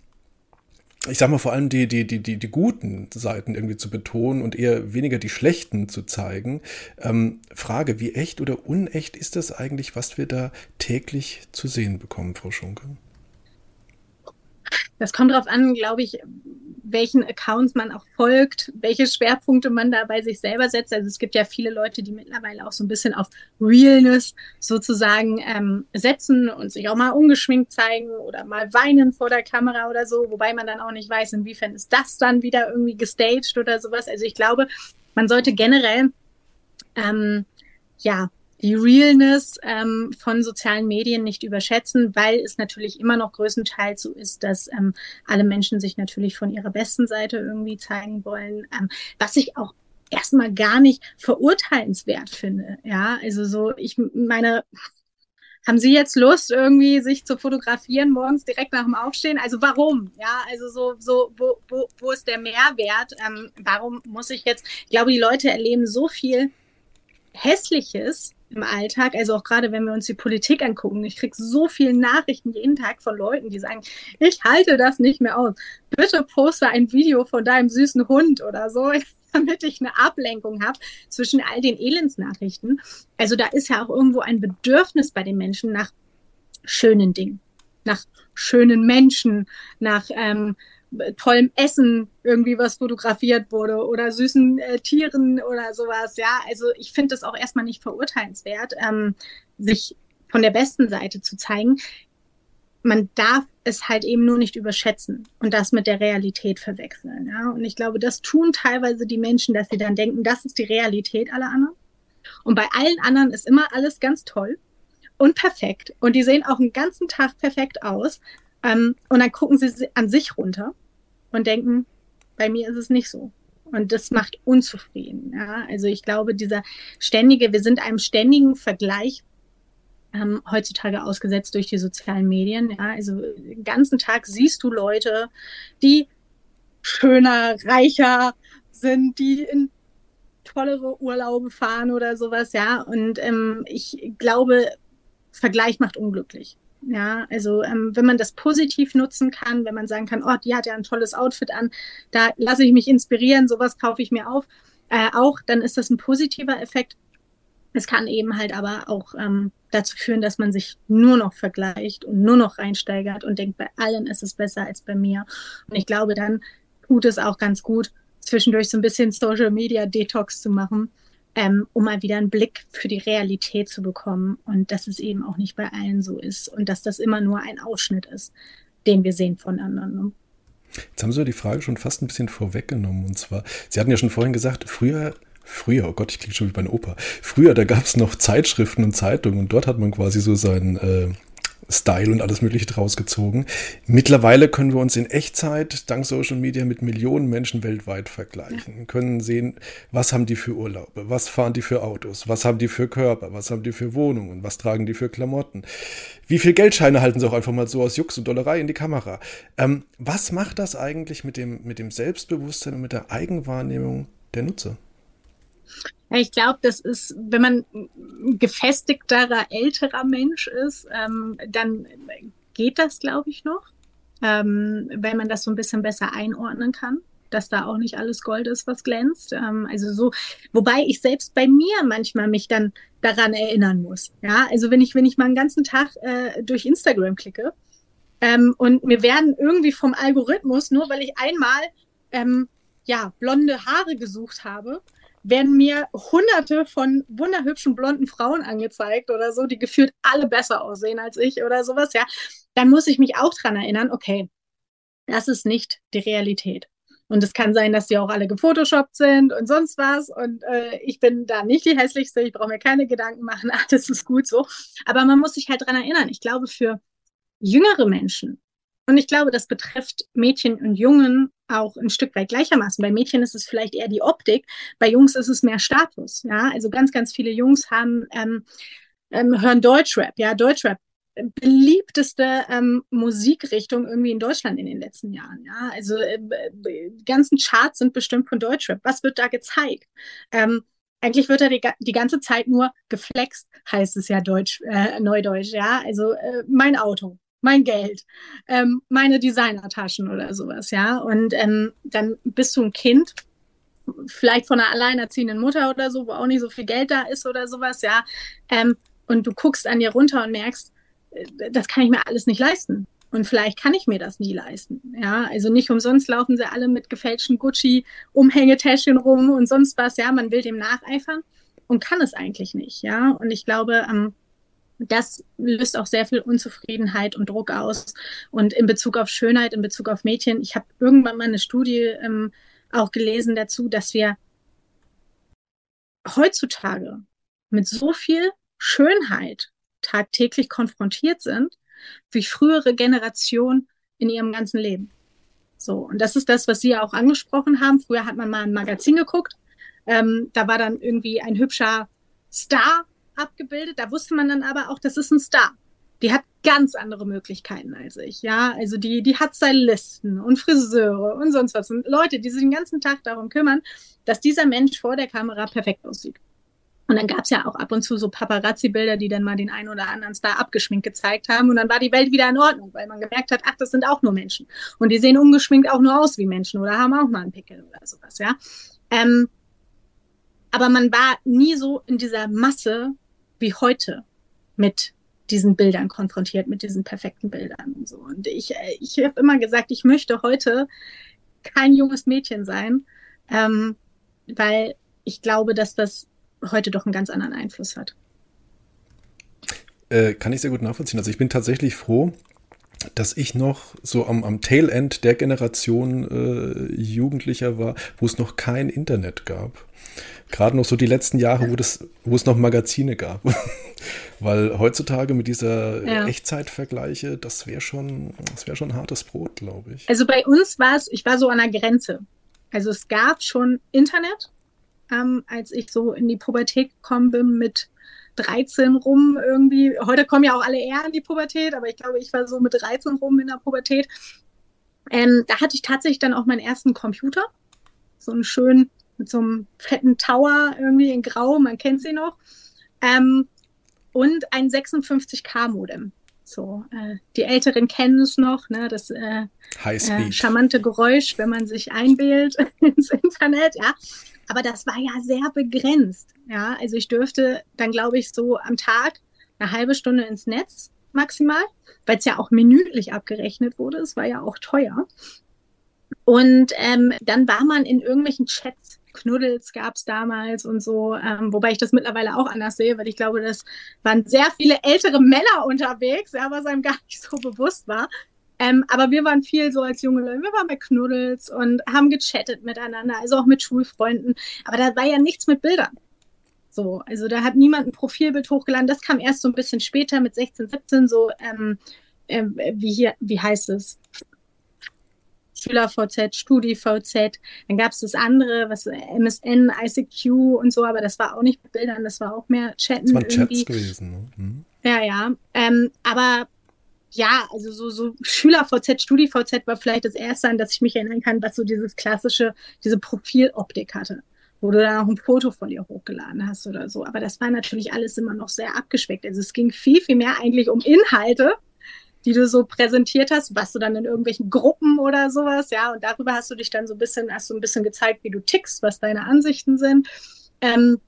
ich sag mal, vor allem die, die, die, die, die guten Seiten irgendwie zu betonen und eher weniger die schlechten zu zeigen. Ähm, Frage, wie echt oder unecht ist das eigentlich, was wir da täglich zu sehen bekommen, Frau Schunke? Das kommt darauf an, glaube ich, welchen Accounts man auch folgt, welche Schwerpunkte man da bei sich selber setzt. Also es gibt ja viele Leute, die mittlerweile auch so ein bisschen auf Realness sozusagen ähm, setzen und sich auch mal ungeschminkt zeigen oder mal weinen vor der Kamera oder so, wobei man dann auch nicht weiß, inwiefern ist das dann wieder irgendwie gestaged oder sowas. Also ich glaube, man sollte generell ähm, ja die Realness ähm, von sozialen Medien nicht überschätzen, weil es natürlich immer noch größtenteils so ist, dass ähm, alle Menschen sich natürlich von ihrer besten Seite irgendwie zeigen wollen, ähm, was ich auch erstmal gar nicht verurteilenswert finde. Ja, also so, ich meine, haben Sie jetzt Lust, irgendwie sich zu fotografieren morgens direkt nach dem Aufstehen? Also warum? Ja, also so, so, wo, wo, wo ist der Mehrwert? Ähm, warum muss ich jetzt, ich glaube, die Leute erleben so viel Hässliches im Alltag, also auch gerade wenn wir uns die Politik angucken. Ich kriege so viele Nachrichten jeden Tag von Leuten, die sagen, ich halte das nicht mehr aus. Bitte poste ein Video von deinem süßen Hund oder so, damit ich eine Ablenkung habe zwischen all den Elendsnachrichten. Also da ist ja auch irgendwo ein Bedürfnis bei den Menschen nach schönen Dingen, nach schönen Menschen, nach ähm, tollem Essen irgendwie was fotografiert wurde oder süßen äh, Tieren oder sowas. Ja, also ich finde es auch erstmal nicht verurteilenswert, ähm, sich von der besten Seite zu zeigen. Man darf es halt eben nur nicht überschätzen und das mit der Realität verwechseln. Ja? Und ich glaube, das tun teilweise die Menschen, dass sie dann denken, das ist die Realität aller anderen. Und bei allen anderen ist immer alles ganz toll und perfekt. Und die sehen auch einen ganzen Tag perfekt aus. Ähm, und dann gucken sie an sich runter und denken, bei mir ist es nicht so. Und das macht unzufrieden. Ja? Also ich glaube, dieser ständige, wir sind einem ständigen Vergleich ähm, heutzutage ausgesetzt durch die sozialen Medien. Ja? Also den ganzen Tag siehst du Leute, die schöner, reicher sind, die in tollere Urlaube fahren oder sowas, ja. Und ähm, ich glaube, Vergleich macht unglücklich. Ja, also ähm, wenn man das positiv nutzen kann, wenn man sagen kann, oh, die hat ja ein tolles Outfit an, da lasse ich mich inspirieren, sowas kaufe ich mir auf, äh, auch, dann ist das ein positiver Effekt. Es kann eben halt aber auch ähm, dazu führen, dass man sich nur noch vergleicht und nur noch reinsteigert und denkt, bei allen ist es besser als bei mir. Und ich glaube, dann tut es auch ganz gut, zwischendurch so ein bisschen Social Media Detox zu machen ähm, um mal wieder einen Blick für die Realität zu bekommen und dass es eben auch nicht bei allen so ist und dass das immer nur ein Ausschnitt ist, den wir sehen von anderen. Ne? Jetzt haben Sie die Frage schon fast ein bisschen vorweggenommen. Und zwar, Sie hatten ja schon vorhin gesagt, früher Früher, oh Gott, ich klinge schon wie bei einer Oper. Früher, da gab es noch Zeitschriften und Zeitungen und dort hat man quasi so sein, äh, Style und alles Mögliche draus gezogen. Mittlerweile können wir uns in Echtzeit dank Social Media mit Millionen Menschen weltweit vergleichen, ja. können sehen, was haben die für Urlaube, was fahren die für Autos, was haben die für Körper, was haben die für Wohnungen, was tragen die für Klamotten, wie viel Geldscheine halten sie auch einfach mal so aus Jux und Dollerei in die Kamera. Ähm, was macht das eigentlich mit dem, mit dem Selbstbewusstsein und mit der Eigenwahrnehmung der Nutzer? Ja, ich glaube, das ist, wenn man gefestigterer, älterer Mensch ist, ähm, dann geht das, glaube ich, noch, ähm, weil man das so ein bisschen besser einordnen kann dass da auch nicht alles Gold ist, was glänzt. Ähm, also so, wobei ich selbst bei mir manchmal mich dann daran erinnern muss. Ja, also wenn ich, wenn ich mal einen ganzen Tag äh, durch Instagram klicke ähm, und mir werden irgendwie vom Algorithmus, nur weil ich einmal ähm, ja blonde Haare gesucht habe, werden mir hunderte von wunderhübschen blonden Frauen angezeigt oder so, die gefühlt alle besser aussehen als ich oder sowas, ja, dann muss ich mich auch dran erinnern, okay, das ist nicht die Realität. Und es kann sein, dass die auch alle gefotoshoppt sind und sonst was. Und äh, ich bin da nicht die hässlichste, ich brauche mir keine Gedanken machen, alles ist gut so. Aber man muss sich halt dran erinnern. Ich glaube, für jüngere Menschen, und ich glaube, das betrifft Mädchen und Jungen auch ein Stück weit gleichermaßen. Bei Mädchen ist es vielleicht eher die Optik, bei Jungs ist es mehr Status. Ja, also ganz, ganz viele Jungs haben ähm, ähm, hören Deutschrap. Ja, Deutschrap beliebteste ähm, Musikrichtung irgendwie in Deutschland in den letzten Jahren. Ja, also äh, die ganzen Charts sind bestimmt von Deutschrap. Was wird da gezeigt? Ähm, eigentlich wird da die, die ganze Zeit nur geflext, heißt es ja Deutsch, äh, Neudeutsch. Ja, also äh, mein Auto, mein Geld, ähm, meine Designertaschen oder sowas, ja. Und ähm, dann bist du ein Kind, vielleicht von einer alleinerziehenden Mutter oder so, wo auch nicht so viel Geld da ist oder sowas, ja. Ähm, und du guckst an dir runter und merkst, äh, das kann ich mir alles nicht leisten. Und vielleicht kann ich mir das nie leisten. Ja, also nicht umsonst laufen sie alle mit gefälschten Gucci-Umhängetäschchen rum und sonst was. Ja, man will dem nacheifern und kann es eigentlich nicht. Ja, und ich glaube, ähm, das löst auch sehr viel Unzufriedenheit und Druck aus. Und in Bezug auf Schönheit, in Bezug auf Mädchen, ich habe irgendwann mal eine Studie ähm, auch gelesen dazu, dass wir heutzutage mit so viel Schönheit tagtäglich konfrontiert sind, wie frühere Generationen in ihrem ganzen Leben. So, und das ist das, was Sie ja auch angesprochen haben. Früher hat man mal ein Magazin geguckt. Ähm, da war dann irgendwie ein hübscher Star abgebildet. Da wusste man dann aber auch, das ist ein Star. Die hat ganz andere Möglichkeiten als ich, ja. Also die, die hat Stylisten und Friseure und sonst was. Und Leute, die sich den ganzen Tag darum kümmern, dass dieser Mensch vor der Kamera perfekt aussieht. Und dann gab es ja auch ab und zu so Paparazzi-Bilder, die dann mal den einen oder anderen Star abgeschminkt gezeigt haben. Und dann war die Welt wieder in Ordnung, weil man gemerkt hat, ach, das sind auch nur Menschen. Und die sehen ungeschminkt auch nur aus wie Menschen oder haben auch mal einen Pickel oder sowas, ja. Ähm, aber man war nie so in dieser Masse wie heute mit diesen Bildern konfrontiert, mit diesen perfekten Bildern und so. Und ich, äh, ich habe immer gesagt, ich möchte heute kein junges Mädchen sein, ähm, weil ich glaube, dass das heute doch einen ganz anderen Einfluss hat. Äh, kann ich sehr gut nachvollziehen. Also ich bin tatsächlich froh, dass ich noch so am, am Tail-End der Generation äh, Jugendlicher war, wo es noch kein Internet gab. Gerade noch so die letzten Jahre, wo, das, wo es noch Magazine gab. Weil heutzutage mit dieser ja. Echtzeitvergleiche, das wäre schon, das wäre schon hartes Brot, glaube ich. Also bei uns war es, ich war so an der Grenze. Also es gab schon Internet, ähm, als ich so in die Pubertät gekommen bin mit 13 rum irgendwie. Heute kommen ja auch alle eher in die Pubertät, aber ich glaube, ich war so mit 13 rum in der Pubertät. Ähm, da hatte ich tatsächlich dann auch meinen ersten Computer. So einen schönen, mit so einem fetten Tower irgendwie in Grau, man kennt sie noch. Ähm, und ein 56K-Modem. So, äh, die Älteren kennen es noch, ne, das äh, äh, charmante Geräusch, wenn man sich einwählt ins Internet, ja. Aber das war ja sehr begrenzt. Ja, also ich dürfte dann, glaube ich, so am Tag eine halbe Stunde ins Netz maximal, weil es ja auch minütlich abgerechnet wurde. Es war ja auch teuer. Und ähm, dann war man in irgendwelchen Chats. Knuddels gab es damals und so, ähm, wobei ich das mittlerweile auch anders sehe, weil ich glaube, das waren sehr viele ältere Männer unterwegs, ja, was einem gar nicht so bewusst war. Ähm, aber wir waren viel so als junge Leute, wir waren bei Knuddels und haben gechattet miteinander, also auch mit Schulfreunden. Aber da war ja nichts mit Bildern. So, also da hat niemand ein Profilbild hochgeladen. Das kam erst so ein bisschen später mit 16, 17, so ähm, äh, wie hier, wie heißt es? SchülerVZ, StudiVZ. Dann gab es das andere, was MSN, ICQ und so, aber das war auch nicht mit Bildern, das war auch mehr Chatten. Das waren. Chats gewesen. Ne? Mhm. Ja, ja. Ähm, aber ja, also so, so SchülerVZ, StudiVZ war vielleicht das erste, an das ich mich erinnern kann, was so dieses klassische, diese Profiloptik hatte wo du dann auch ein Foto von dir hochgeladen hast oder so. Aber das war natürlich alles immer noch sehr abgespeckt. Also es ging viel, viel mehr eigentlich um Inhalte, die du so präsentiert hast, was du dann in irgendwelchen Gruppen oder sowas, ja, und darüber hast du dich dann so ein bisschen, hast du ein bisschen gezeigt, wie du tickst, was deine Ansichten sind. Ähm,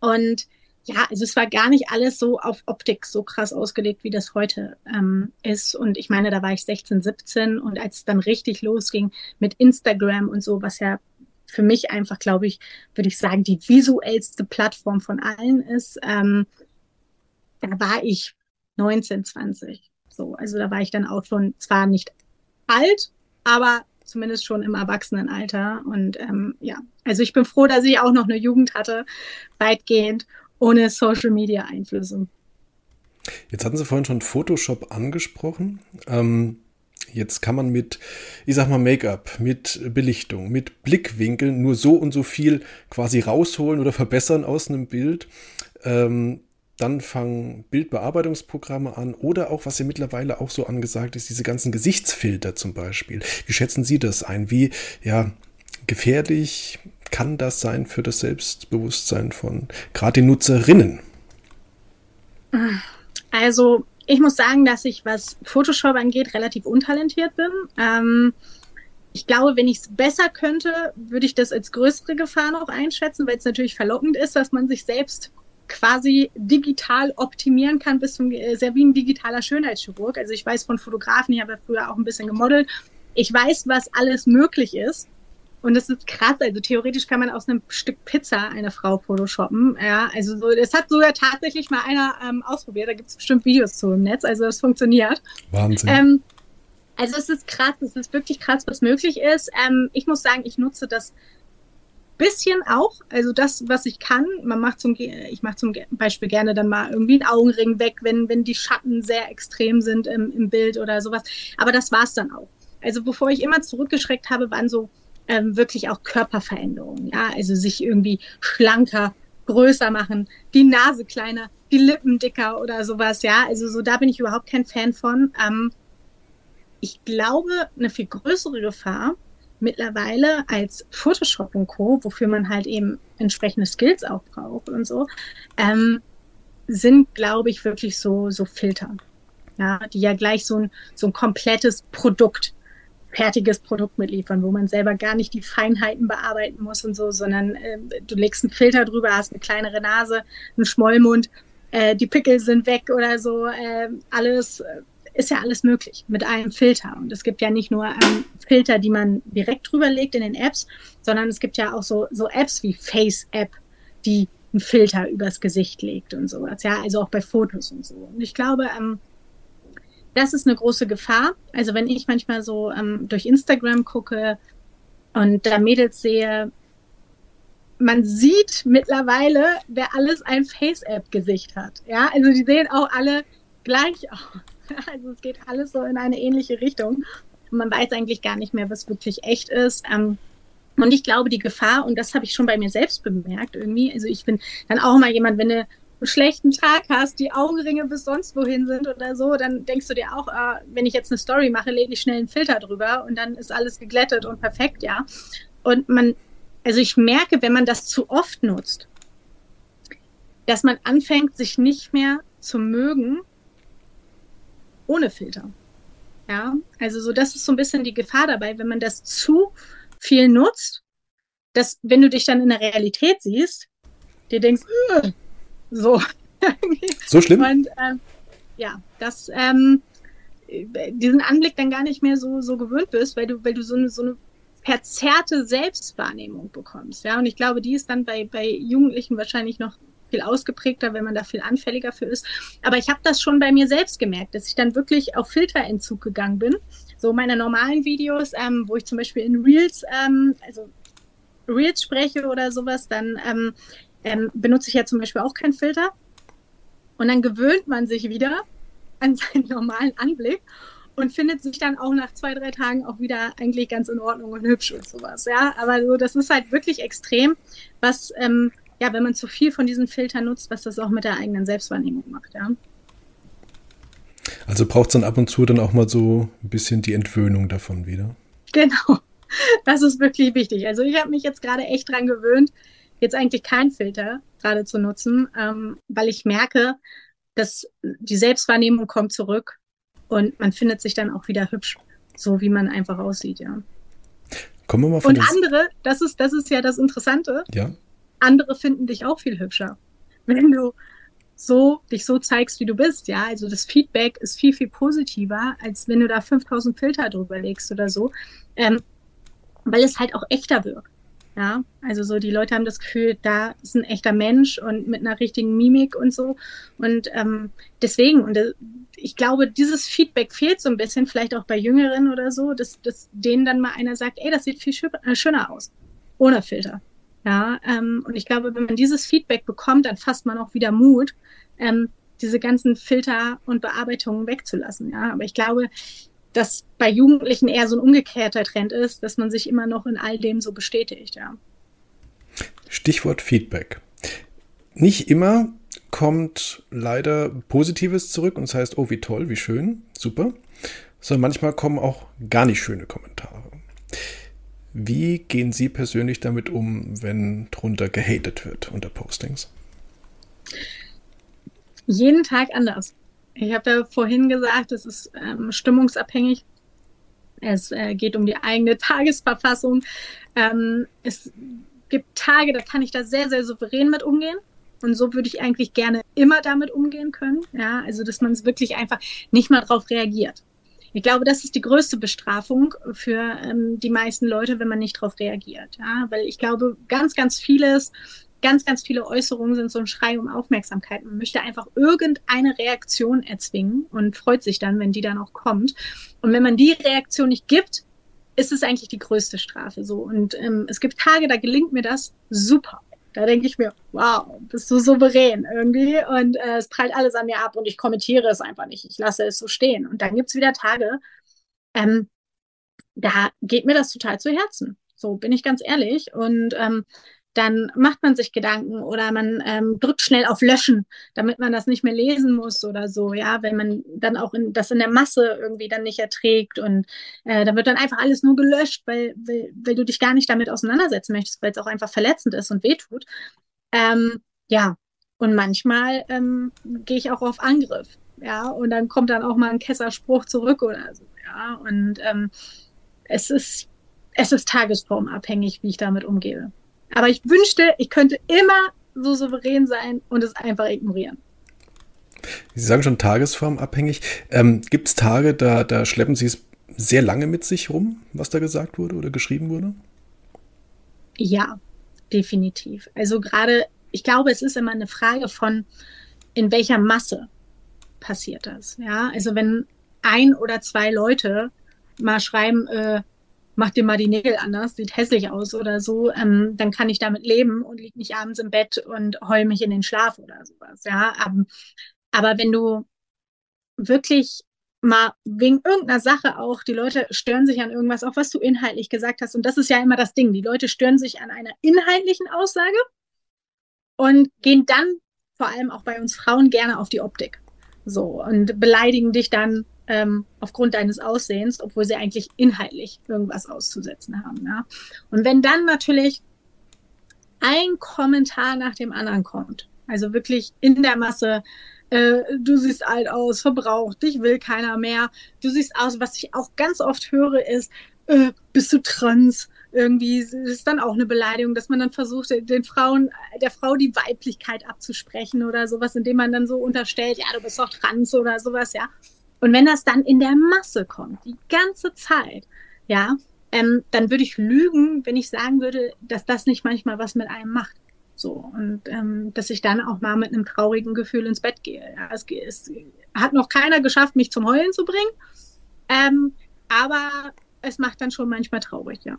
und ja, also es war gar nicht alles so auf Optik so krass ausgelegt, wie das heute ähm, ist. Und ich meine, da war ich 16, 17 und als es dann richtig losging mit Instagram und so, was ja für mich einfach, glaube ich, würde ich sagen, die visuellste Plattform von allen ist, ähm, da war ich 19, 20. So, also da war ich dann auch schon zwar nicht alt, aber zumindest schon im Erwachsenenalter. Und ähm, ja, also ich bin froh, dass ich auch noch eine Jugend hatte, weitgehend ohne Social Media Einflüsse. Jetzt hatten Sie vorhin schon Photoshop angesprochen. Ähm, Jetzt kann man mit, ich sag mal, Make-up, mit Belichtung, mit Blickwinkeln nur so und so viel quasi rausholen oder verbessern aus einem Bild. Ähm, dann fangen Bildbearbeitungsprogramme an oder auch, was ja mittlerweile auch so angesagt ist, diese ganzen Gesichtsfilter zum Beispiel. Wie schätzen Sie das ein? Wie ja, gefährlich kann das sein für das Selbstbewusstsein von gerade den Nutzerinnen? Also ich muss sagen, dass ich, was Photoshop angeht, relativ untalentiert bin. Ähm, ich glaube, wenn ich es besser könnte, würde ich das als größere Gefahr noch einschätzen, weil es natürlich verlockend ist, dass man sich selbst quasi digital optimieren kann, bis zum äh, sehr wie ein digitaler Schönheitschirurg. Also ich weiß von Fotografen, ich habe ja früher auch ein bisschen gemodelt. Ich weiß, was alles möglich ist. Und es ist krass, also theoretisch kann man aus einem Stück Pizza eine Frau photoshoppen. Ja, also so, das hat sogar tatsächlich mal einer ähm, ausprobiert. Da gibt es bestimmt Videos zu im Netz, also das funktioniert. Wahnsinn. Ähm, also es ist krass, es ist wirklich krass, was möglich ist. Ähm, ich muss sagen, ich nutze das bisschen auch, also das, was ich kann. Man macht zum, ich mache zum Beispiel gerne dann mal irgendwie einen Augenring weg, wenn, wenn die Schatten sehr extrem sind im, im Bild oder sowas. Aber das war's dann auch. Also bevor ich immer zurückgeschreckt habe, waren so ähm, wirklich auch Körperveränderungen. Ja, also sich irgendwie schlanker, größer machen, die Nase kleiner, die Lippen dicker oder sowas. Ja, also so da bin ich überhaupt kein Fan von. Ähm, ich glaube, eine viel größere Gefahr mittlerweile als Photoshop und Co., wofür man halt eben entsprechende Skills auch braucht und so, ähm, sind, glaube ich, wirklich so, so Filter. Ja, die ja gleich so ein, so ein komplettes Produkt fertiges Produkt mitliefern, wo man selber gar nicht die Feinheiten bearbeiten muss und so, sondern äh, du legst einen Filter drüber, hast eine kleinere Nase, einen Schmollmund, äh, die Pickel sind weg oder so, äh, alles ist ja alles möglich mit einem Filter. Und es gibt ja nicht nur ähm, Filter, die man direkt drüber legt in den Apps, sondern es gibt ja auch so, so Apps wie Face App, die einen Filter übers Gesicht legt und sowas. Ja, also auch bei Fotos und so. Und ich glaube, ähm, das ist eine große Gefahr. Also wenn ich manchmal so ähm, durch Instagram gucke und da Mädels sehe, man sieht mittlerweile, wer alles ein Face-App-Gesicht hat. Ja, also die sehen auch alle gleich aus. Also es geht alles so in eine ähnliche Richtung. Und man weiß eigentlich gar nicht mehr, was wirklich echt ist. Ähm, und ich glaube, die Gefahr, und das habe ich schon bei mir selbst bemerkt irgendwie, also ich bin dann auch mal jemand, wenn eine einen schlechten Tag hast, die Augenringe bis sonst wohin sind oder so, dann denkst du dir auch, äh, wenn ich jetzt eine Story mache, lege ich schnell einen Filter drüber und dann ist alles geglättet und perfekt, ja. Und man, also ich merke, wenn man das zu oft nutzt, dass man anfängt, sich nicht mehr zu mögen ohne Filter. Ja, also so, das ist so ein bisschen die Gefahr dabei, wenn man das zu viel nutzt, dass wenn du dich dann in der Realität siehst, dir denkst, so. so schlimm? Und ähm, ja, dass ähm, diesen Anblick dann gar nicht mehr so, so gewöhnt bist, weil du, weil du so eine, so eine verzerrte Selbstwahrnehmung bekommst. Ja, und ich glaube, die ist dann bei, bei Jugendlichen wahrscheinlich noch viel ausgeprägter, wenn man da viel anfälliger für ist. Aber ich habe das schon bei mir selbst gemerkt, dass ich dann wirklich auf Filterentzug gegangen bin. So meine normalen Videos, ähm, wo ich zum Beispiel in Reels, ähm, also Reels spreche oder sowas, dann ähm, ähm, benutze ich ja zum Beispiel auch keinen Filter. Und dann gewöhnt man sich wieder an seinen normalen Anblick und findet sich dann auch nach zwei, drei Tagen auch wieder eigentlich ganz in Ordnung und hübsch und sowas. Ja, aber so, das ist halt wirklich extrem, was, ähm, ja, wenn man zu viel von diesen Filtern nutzt, was das auch mit der eigenen Selbstwahrnehmung macht, ja. Also braucht es dann ab und zu dann auch mal so ein bisschen die Entwöhnung davon wieder. Genau. Das ist wirklich wichtig. Also ich habe mich jetzt gerade echt dran gewöhnt, jetzt eigentlich keinen Filter gerade zu nutzen, ähm, weil ich merke, dass die Selbstwahrnehmung kommt zurück und man findet sich dann auch wieder hübsch, so wie man einfach aussieht, ja. Kommen wir mal von Und andere, das ist, das ist ja das Interessante. Ja. Andere finden dich auch viel hübscher. Wenn du so, dich so zeigst, wie du bist, ja. Also das Feedback ist viel, viel positiver, als wenn du da 5000 Filter drüber legst oder so. Ähm, weil es halt auch echter wirkt. Ja, also so die Leute haben das Gefühl, da ist ein echter Mensch und mit einer richtigen Mimik und so. Und ähm, deswegen, und äh, ich glaube, dieses Feedback fehlt so ein bisschen, vielleicht auch bei Jüngeren oder so, dass, dass denen dann mal einer sagt, ey, das sieht viel äh, schöner aus. Ohne Filter. Ja, ähm, und ich glaube, wenn man dieses Feedback bekommt, dann fasst man auch wieder Mut, ähm, diese ganzen Filter und Bearbeitungen wegzulassen. Ja, aber ich glaube, dass bei Jugendlichen eher so ein umgekehrter Trend ist, dass man sich immer noch in all dem so bestätigt, ja. Stichwort Feedback. Nicht immer kommt leider Positives zurück und es das heißt, oh, wie toll, wie schön, super. Sondern manchmal kommen auch gar nicht schöne Kommentare. Wie gehen Sie persönlich damit um, wenn drunter gehatet wird unter Postings? Jeden Tag anders. Ich habe ja vorhin gesagt, es ist ähm, stimmungsabhängig. Es äh, geht um die eigene Tagesverfassung. Ähm, es gibt Tage, da kann ich da sehr, sehr souverän mit umgehen. Und so würde ich eigentlich gerne immer damit umgehen können. Ja, also dass man es wirklich einfach nicht mal drauf reagiert. Ich glaube, das ist die größte Bestrafung für ähm, die meisten Leute, wenn man nicht darauf reagiert. Ja, weil ich glaube, ganz, ganz vieles ganz, ganz viele Äußerungen sind so ein Schrei um Aufmerksamkeit. Man möchte einfach irgendeine Reaktion erzwingen und freut sich dann, wenn die dann auch kommt. Und wenn man die Reaktion nicht gibt, ist es eigentlich die größte Strafe so. Und ähm, es gibt Tage, da gelingt mir das super. Da denke ich mir, wow, bist du souverän irgendwie und äh, es prallt alles an mir ab und ich kommentiere es einfach nicht. Ich lasse es so stehen. Und dann gibt es wieder Tage, ähm, da geht mir das total zu Herzen. So bin ich ganz ehrlich. Und ähm, dann macht man sich Gedanken oder man ähm, drückt schnell auf Löschen, damit man das nicht mehr lesen muss oder so, ja, wenn man dann auch in, das in der Masse irgendwie dann nicht erträgt und äh, da wird dann einfach alles nur gelöscht, weil, weil, weil du dich gar nicht damit auseinandersetzen möchtest, weil es auch einfach verletzend ist und wehtut. Ähm, ja, und manchmal ähm, gehe ich auch auf Angriff, ja, und dann kommt dann auch mal ein Kesserspruch zurück oder so, ja, und ähm, es ist, es ist tagesformabhängig, wie ich damit umgehe. Aber ich wünschte, ich könnte immer so souverän sein und es einfach ignorieren. Sie sagen schon tagesformabhängig. Ähm, Gibt es Tage, da, da schleppen Sie es sehr lange mit sich rum, was da gesagt wurde oder geschrieben wurde? Ja, definitiv. Also gerade, ich glaube, es ist immer eine Frage von, in welcher Masse passiert das. Ja, also wenn ein oder zwei Leute mal schreiben, äh, mach dir mal die Nägel anders, sieht hässlich aus oder so, ähm, dann kann ich damit leben und lieg nicht abends im Bett und heul mich in den Schlaf oder sowas, ja. Aber, ähm, aber wenn du wirklich mal wegen irgendeiner Sache auch, die Leute stören sich an irgendwas, auch was du inhaltlich gesagt hast. Und das ist ja immer das Ding. Die Leute stören sich an einer inhaltlichen Aussage und gehen dann vor allem auch bei uns Frauen gerne auf die Optik. So und beleidigen dich dann ähm, aufgrund deines Aussehens, obwohl sie eigentlich inhaltlich irgendwas auszusetzen haben. Ja? Und wenn dann natürlich ein Kommentar nach dem anderen kommt, also wirklich in der Masse, äh, du siehst alt aus, verbraucht, dich will keiner mehr, du siehst aus, was ich auch ganz oft höre, ist, äh, bist du trans? Irgendwie ist dann auch eine Beleidigung, dass man dann versucht, den Frauen, der Frau die Weiblichkeit abzusprechen oder sowas, indem man dann so unterstellt, ja, du bist doch trans oder sowas, ja. Und wenn das dann in der Masse kommt, die ganze Zeit, ja, ähm, dann würde ich lügen, wenn ich sagen würde, dass das nicht manchmal was mit einem macht. So, und ähm, dass ich dann auch mal mit einem traurigen Gefühl ins Bett gehe. Ja, es, es hat noch keiner geschafft, mich zum Heulen zu bringen. Ähm, aber es macht dann schon manchmal traurig, ja.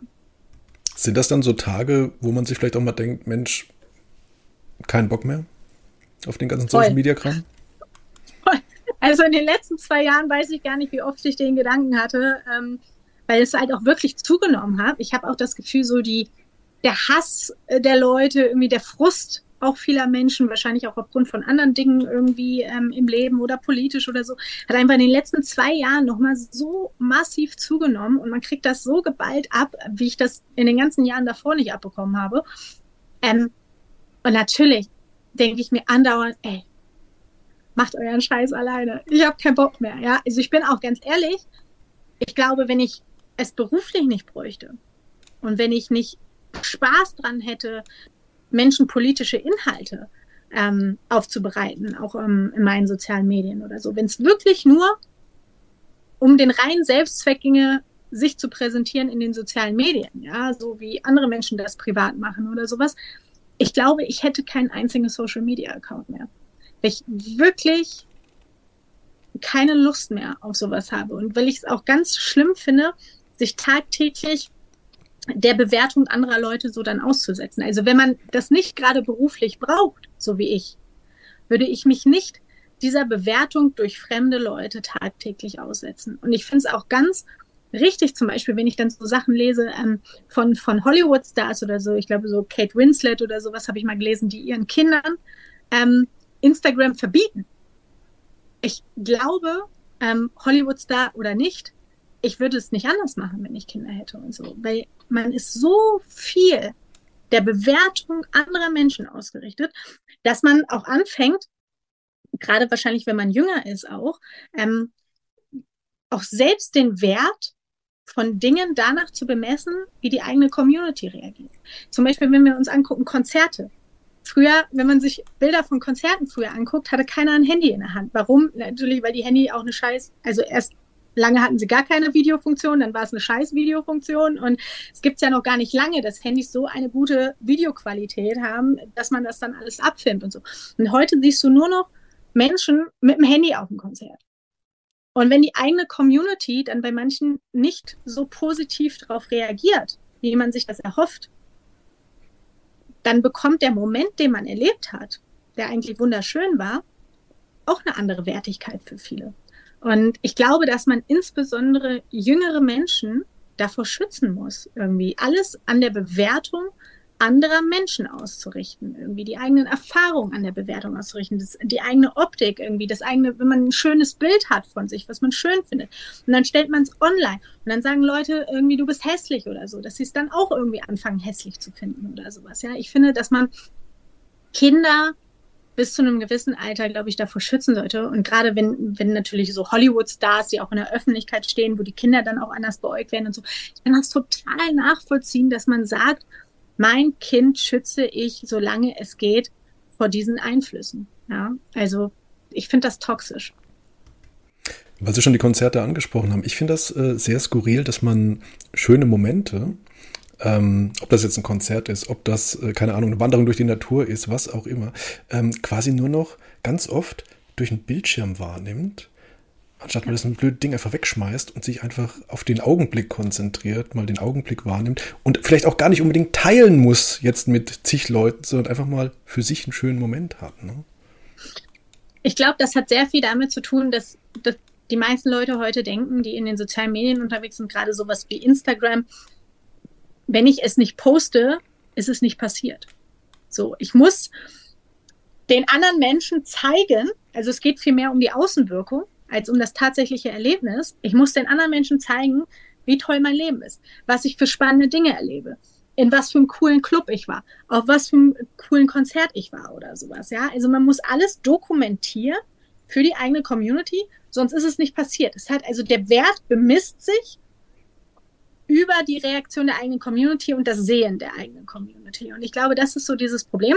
Sind das dann so Tage, wo man sich vielleicht auch mal denkt, Mensch, keinen Bock mehr auf den ganzen Social Media Kram? Also in den letzten zwei Jahren weiß ich gar nicht, wie oft ich den Gedanken hatte, ähm, weil es halt auch wirklich zugenommen hat. Ich habe auch das Gefühl, so die, der Hass der Leute, irgendwie der Frust auch vieler Menschen, wahrscheinlich auch aufgrund von anderen Dingen irgendwie ähm, im Leben oder politisch oder so, hat einfach in den letzten zwei Jahren nochmal so massiv zugenommen und man kriegt das so geballt ab, wie ich das in den ganzen Jahren davor nicht abbekommen habe. Ähm, und natürlich denke ich mir andauernd, ey, macht euren Scheiß alleine. Ich habe keinen Bock mehr. Ja, also ich bin auch ganz ehrlich. Ich glaube, wenn ich es beruflich nicht bräuchte und wenn ich nicht Spaß dran hätte, Menschen politische Inhalte ähm, aufzubereiten, auch ähm, in meinen sozialen Medien oder so. Wenn es wirklich nur um den reinen Selbstzweck ginge, sich zu präsentieren in den sozialen Medien, ja, so wie andere Menschen das privat machen oder sowas. Ich glaube, ich hätte keinen einzigen Social Media Account mehr. Weil ich wirklich keine Lust mehr auf sowas habe. Und weil ich es auch ganz schlimm finde, sich tagtäglich der Bewertung anderer Leute so dann auszusetzen. Also wenn man das nicht gerade beruflich braucht, so wie ich, würde ich mich nicht dieser Bewertung durch fremde Leute tagtäglich aussetzen. Und ich finde es auch ganz richtig, zum Beispiel, wenn ich dann so Sachen lese ähm, von, von Hollywood-Stars oder so, ich glaube so Kate Winslet oder sowas habe ich mal gelesen, die ihren Kindern ähm, Instagram verbieten. Ich glaube, ähm, Hollywood-Star oder nicht, ich würde es nicht anders machen, wenn ich Kinder hätte und so. Weil man ist so viel der Bewertung anderer Menschen ausgerichtet, dass man auch anfängt, gerade wahrscheinlich, wenn man jünger ist auch, ähm, auch selbst den Wert von Dingen danach zu bemessen, wie die eigene Community reagiert. Zum Beispiel, wenn wir uns angucken, Konzerte. Früher, wenn man sich Bilder von Konzerten früher anguckt, hatte keiner ein Handy in der Hand. Warum? Natürlich, weil die Handy auch eine Scheiß, also erst Lange hatten sie gar keine Videofunktion, dann war es eine scheiß Videofunktion und es gibt ja noch gar nicht lange, dass Handys so eine gute Videoqualität haben, dass man das dann alles abfilmt und so. Und heute siehst du nur noch Menschen mit dem Handy auf dem Konzert. Und wenn die eigene Community dann bei manchen nicht so positiv darauf reagiert, wie man sich das erhofft, dann bekommt der Moment, den man erlebt hat, der eigentlich wunderschön war, auch eine andere Wertigkeit für viele. Und ich glaube, dass man insbesondere jüngere Menschen davor schützen muss, irgendwie alles an der Bewertung anderer Menschen auszurichten, irgendwie die eigenen Erfahrungen an der Bewertung auszurichten, das, die eigene Optik irgendwie, das eigene, wenn man ein schönes Bild hat von sich, was man schön findet. Und dann stellt man es online und dann sagen Leute irgendwie, du bist hässlich oder so, dass sie es dann auch irgendwie anfangen, hässlich zu finden oder sowas. Ja, ich finde, dass man Kinder bis zu einem gewissen Alter, glaube ich, davor schützen sollte. Und gerade wenn, wenn natürlich so Hollywood-Stars, die auch in der Öffentlichkeit stehen, wo die Kinder dann auch anders beäugt werden und so, ich kann das total nachvollziehen, dass man sagt, mein Kind schütze ich, solange es geht, vor diesen Einflüssen. Ja, also ich finde das toxisch. Weil Sie schon die Konzerte angesprochen haben, ich finde das äh, sehr skurril, dass man schöne Momente ähm, ob das jetzt ein Konzert ist, ob das, äh, keine Ahnung, eine Wanderung durch die Natur ist, was auch immer, ähm, quasi nur noch ganz oft durch einen Bildschirm wahrnimmt, anstatt man das ein blödes Ding einfach wegschmeißt und sich einfach auf den Augenblick konzentriert, mal den Augenblick wahrnimmt und vielleicht auch gar nicht unbedingt teilen muss jetzt mit zig Leuten, sondern einfach mal für sich einen schönen Moment hat. Ne? Ich glaube, das hat sehr viel damit zu tun, dass, dass die meisten Leute heute denken, die in den sozialen Medien unterwegs sind, gerade sowas wie Instagram, wenn ich es nicht poste, ist es nicht passiert. So, ich muss den anderen Menschen zeigen, also es geht viel mehr um die Außenwirkung als um das tatsächliche Erlebnis. Ich muss den anderen Menschen zeigen, wie toll mein Leben ist, was ich für spannende Dinge erlebe, in was für einem coolen Club ich war, auf was für einem coolen Konzert ich war oder sowas. Ja, also man muss alles dokumentieren für die eigene Community, sonst ist es nicht passiert. Es hat also der Wert bemisst sich über die Reaktion der eigenen Community und das Sehen der eigenen Community. Und ich glaube, das ist so dieses Problem.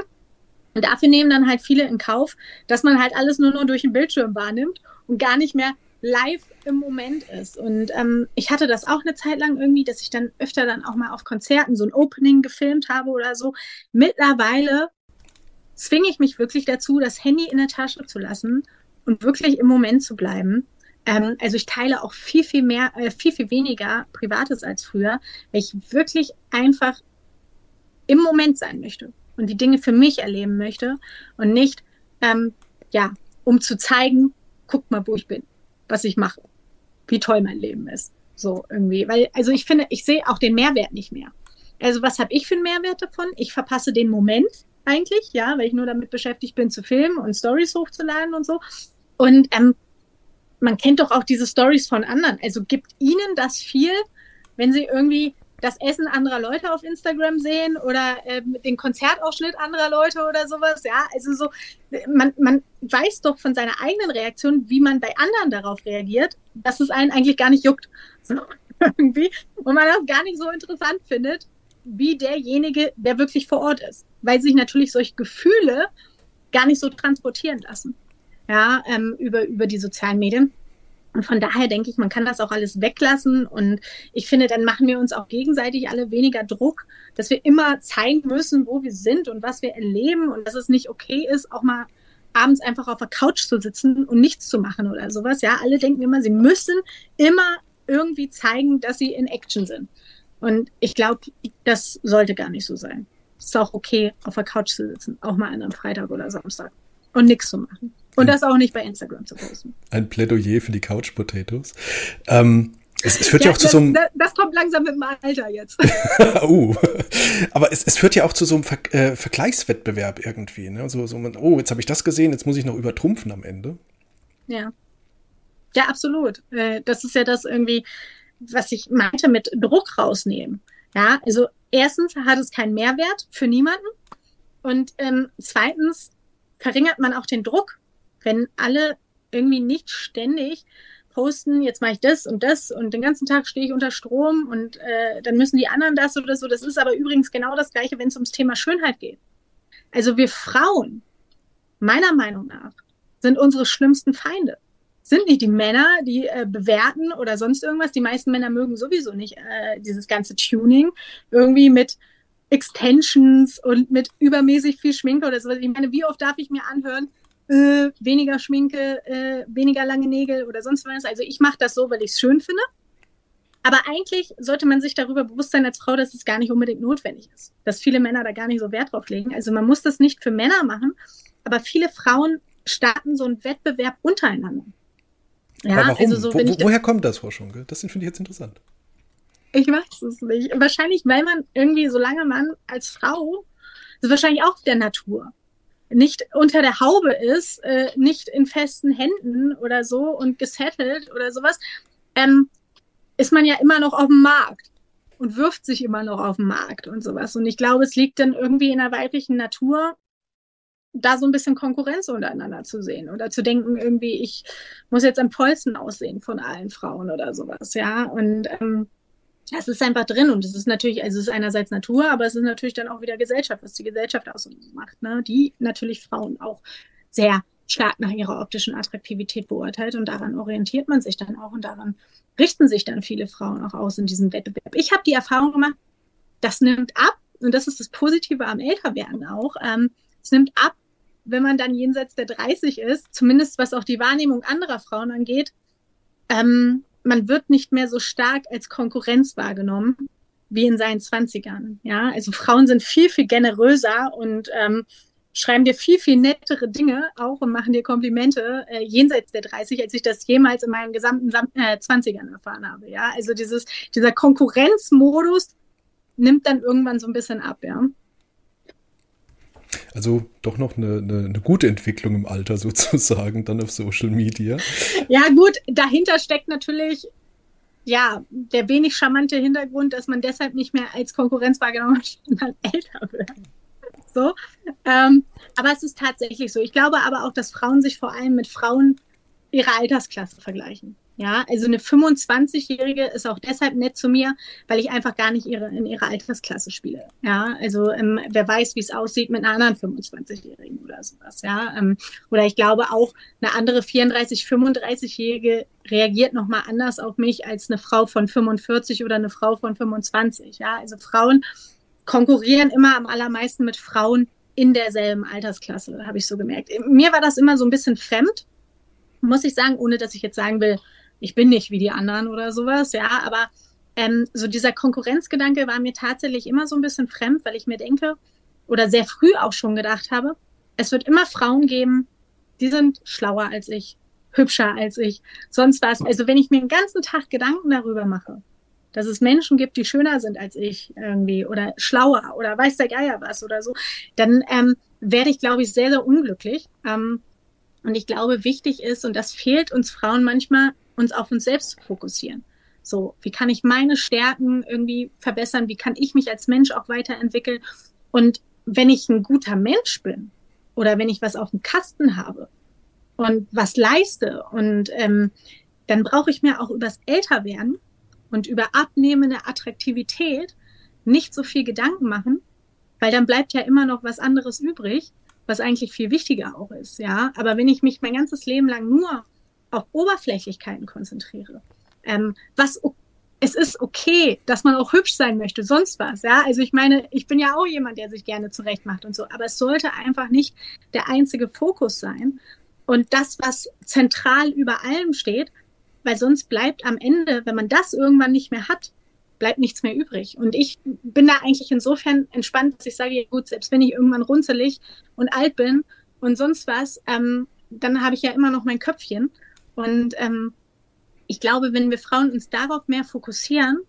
Und dafür nehmen dann halt viele in Kauf, dass man halt alles nur noch durch den Bildschirm wahrnimmt und gar nicht mehr live im Moment ist. Und ähm, ich hatte das auch eine Zeit lang irgendwie, dass ich dann öfter dann auch mal auf Konzerten so ein Opening gefilmt habe oder so. Mittlerweile zwinge ich mich wirklich dazu, das Handy in der Tasche zu lassen und wirklich im Moment zu bleiben ähm, also ich teile auch viel, viel mehr, äh, viel, viel weniger Privates als früher, weil ich wirklich einfach im Moment sein möchte. und die Dinge für mich erleben möchte und nicht, ähm, ja, um zu zeigen, guck mal, wo ich bin, was ich mache, wie toll mein Leben ist. So irgendwie, weil, also ich finde, ich sehe auch den Mehrwert nicht mehr. Also was habe ich für einen Mehrwert davon? Ich verpasse den Moment eigentlich, ja, weil ich nur damit beschäftigt bin zu filmen und Stories hochzuladen und so. Und ähm, man kennt doch auch diese Stories von anderen. Also gibt ihnen das viel, wenn sie irgendwie das Essen anderer Leute auf Instagram sehen oder äh, den Konzertausschnitt anderer Leute oder sowas. Ja, also so, man, man weiß doch von seiner eigenen Reaktion, wie man bei anderen darauf reagiert, dass es einen eigentlich gar nicht juckt. So, irgendwie. Und man das gar nicht so interessant findet, wie derjenige, der wirklich vor Ort ist. Weil sich natürlich solche Gefühle gar nicht so transportieren lassen. Ja, ähm, über, über die sozialen Medien. Und von daher denke ich, man kann das auch alles weglassen. Und ich finde, dann machen wir uns auch gegenseitig alle weniger Druck, dass wir immer zeigen müssen, wo wir sind und was wir erleben und dass es nicht okay ist, auch mal abends einfach auf der Couch zu sitzen und nichts zu machen oder sowas. Ja, alle denken immer, sie müssen immer irgendwie zeigen, dass sie in Action sind. Und ich glaube, das sollte gar nicht so sein. Es ist auch okay, auf der Couch zu sitzen, auch mal an einem Freitag oder Samstag und nichts zu machen. Und das auch nicht bei Instagram zu posten. Ein Plädoyer für die Couch Potatoes. Ähm, es, es, führt ja, ja auch zu das, so einem. Das kommt langsam mit dem Alter jetzt. uh. Aber es, es führt ja auch zu so einem Ver äh, Vergleichswettbewerb irgendwie. Ne? So, so man, oh, jetzt habe ich das gesehen, jetzt muss ich noch übertrumpfen am Ende. Ja. Ja, absolut. Äh, das ist ja das irgendwie, was ich meinte mit Druck rausnehmen. Ja, also erstens hat es keinen Mehrwert für niemanden. Und ähm, zweitens verringert man auch den Druck, wenn alle irgendwie nicht ständig posten, jetzt mache ich das und das und den ganzen Tag stehe ich unter Strom und äh, dann müssen die anderen das oder so. Das ist aber übrigens genau das gleiche, wenn es ums Thema Schönheit geht. Also wir Frauen, meiner Meinung nach, sind unsere schlimmsten Feinde. Sind nicht die Männer, die äh, bewerten oder sonst irgendwas. Die meisten Männer mögen sowieso nicht äh, dieses ganze Tuning irgendwie mit Extensions und mit übermäßig viel Schminke oder so. Ich meine, wie oft darf ich mir anhören, äh, weniger Schminke, äh, weniger lange Nägel oder sonst was. Also ich mache das so, weil ich es schön finde. Aber eigentlich sollte man sich darüber bewusst sein als Frau, dass es gar nicht unbedingt notwendig ist. Dass viele Männer da gar nicht so Wert drauf legen. Also man muss das nicht für Männer machen, aber viele Frauen starten so einen Wettbewerb untereinander. Ja, also so, Wo, woher kommt das, Frau Schunke? Das finde ich jetzt interessant. Ich weiß es nicht. Wahrscheinlich, weil man irgendwie, solange man als Frau, ist wahrscheinlich auch der Natur, nicht unter der Haube ist, äh, nicht in festen Händen oder so und gesettelt oder sowas, ähm, ist man ja immer noch auf dem Markt und wirft sich immer noch auf den Markt und sowas. Und ich glaube, es liegt dann irgendwie in der weiblichen Natur, da so ein bisschen Konkurrenz untereinander zu sehen oder zu denken, irgendwie, ich muss jetzt am tollsten aussehen von allen Frauen oder sowas, ja. Und ähm, es ist einfach drin und es ist natürlich, also es ist einerseits Natur, aber es ist natürlich dann auch wieder Gesellschaft, was die Gesellschaft ausmacht, ne? die natürlich Frauen auch sehr stark nach ihrer optischen Attraktivität beurteilt und daran orientiert man sich dann auch und daran richten sich dann viele Frauen auch aus in diesem Wettbewerb. Ich habe die Erfahrung gemacht, das nimmt ab und das ist das Positive am Älterwerden auch. Ähm, es nimmt ab, wenn man dann jenseits der 30 ist, zumindest was auch die Wahrnehmung anderer Frauen angeht. Ähm, man wird nicht mehr so stark als Konkurrenz wahrgenommen wie in seinen Zwanzigern. Ja, also Frauen sind viel, viel generöser und ähm, schreiben dir viel, viel nettere Dinge auch und machen dir Komplimente äh, jenseits der 30, als ich das jemals in meinen gesamten Sam äh, 20ern erfahren habe. Ja, also dieses, dieser Konkurrenzmodus nimmt dann irgendwann so ein bisschen ab, ja. Also doch noch eine, eine, eine, gute Entwicklung im Alter sozusagen, dann auf Social Media. Ja, gut, dahinter steckt natürlich ja der wenig charmante Hintergrund, dass man deshalb nicht mehr als Konkurrenz wahrgenommen hat, wenn man älter wird. So. Ähm, aber es ist tatsächlich so. Ich glaube aber auch, dass Frauen sich vor allem mit Frauen ihrer Altersklasse vergleichen. Ja, also eine 25-Jährige ist auch deshalb nett zu mir, weil ich einfach gar nicht ihre, in ihrer Altersklasse spiele. Ja, also ähm, wer weiß, wie es aussieht mit einer anderen 25-Jährigen oder sowas. Ja, ähm, oder ich glaube auch eine andere 34, 35-Jährige reagiert nochmal anders auf mich als eine Frau von 45 oder eine Frau von 25. Ja, also Frauen konkurrieren immer am allermeisten mit Frauen in derselben Altersklasse, habe ich so gemerkt. Mir war das immer so ein bisschen fremd, muss ich sagen, ohne dass ich jetzt sagen will, ich bin nicht wie die anderen oder sowas, ja, aber ähm, so dieser Konkurrenzgedanke war mir tatsächlich immer so ein bisschen fremd, weil ich mir denke, oder sehr früh auch schon gedacht habe, es wird immer Frauen geben, die sind schlauer als ich, hübscher als ich, sonst was. Also wenn ich mir den ganzen Tag Gedanken darüber mache, dass es Menschen gibt, die schöner sind als ich irgendwie oder schlauer oder weiß der Geier was oder so, dann ähm, werde ich, glaube ich, sehr, sehr unglücklich. Ähm, und ich glaube, wichtig ist, und das fehlt uns Frauen manchmal, uns auf uns selbst zu fokussieren. So, wie kann ich meine Stärken irgendwie verbessern? Wie kann ich mich als Mensch auch weiterentwickeln? Und wenn ich ein guter Mensch bin oder wenn ich was auf dem Kasten habe und was leiste und ähm, dann brauche ich mir auch übers Älterwerden und über abnehmende Attraktivität nicht so viel Gedanken machen, weil dann bleibt ja immer noch was anderes übrig, was eigentlich viel wichtiger auch ist, ja. Aber wenn ich mich mein ganzes Leben lang nur auf Oberflächlichkeiten konzentriere, ähm, was es ist okay, dass man auch hübsch sein möchte, sonst was, ja. Also ich meine, ich bin ja auch jemand, der sich gerne zurecht macht und so, aber es sollte einfach nicht der einzige Fokus sein. Und das, was zentral über allem steht, weil sonst bleibt am Ende, wenn man das irgendwann nicht mehr hat, bleibt nichts mehr übrig. Und ich bin da eigentlich insofern entspannt, dass ich sage, ja gut, selbst wenn ich irgendwann runzelig und alt bin und sonst was, ähm, dann habe ich ja immer noch mein Köpfchen. Und ähm, ich glaube, wenn wir Frauen uns darauf mehr fokussieren,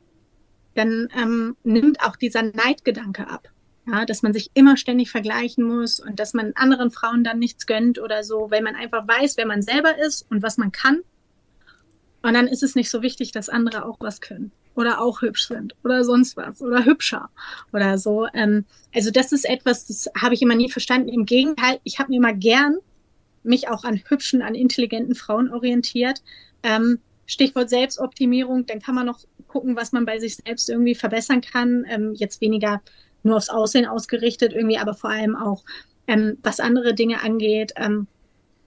dann ähm, nimmt auch dieser Neidgedanke ab. Ja, dass man sich immer ständig vergleichen muss und dass man anderen Frauen dann nichts gönnt oder so, weil man einfach weiß, wer man selber ist und was man kann. Und dann ist es nicht so wichtig, dass andere auch was können oder auch hübsch sind oder sonst was oder hübscher oder so. Ähm, also das ist etwas, das habe ich immer nie verstanden. Im Gegenteil, ich habe mir mal gern mich auch an hübschen, an intelligenten Frauen orientiert. Ähm, Stichwort Selbstoptimierung, dann kann man noch gucken, was man bei sich selbst irgendwie verbessern kann. Ähm, jetzt weniger nur aufs Aussehen ausgerichtet irgendwie, aber vor allem auch, ähm, was andere Dinge angeht. Ähm,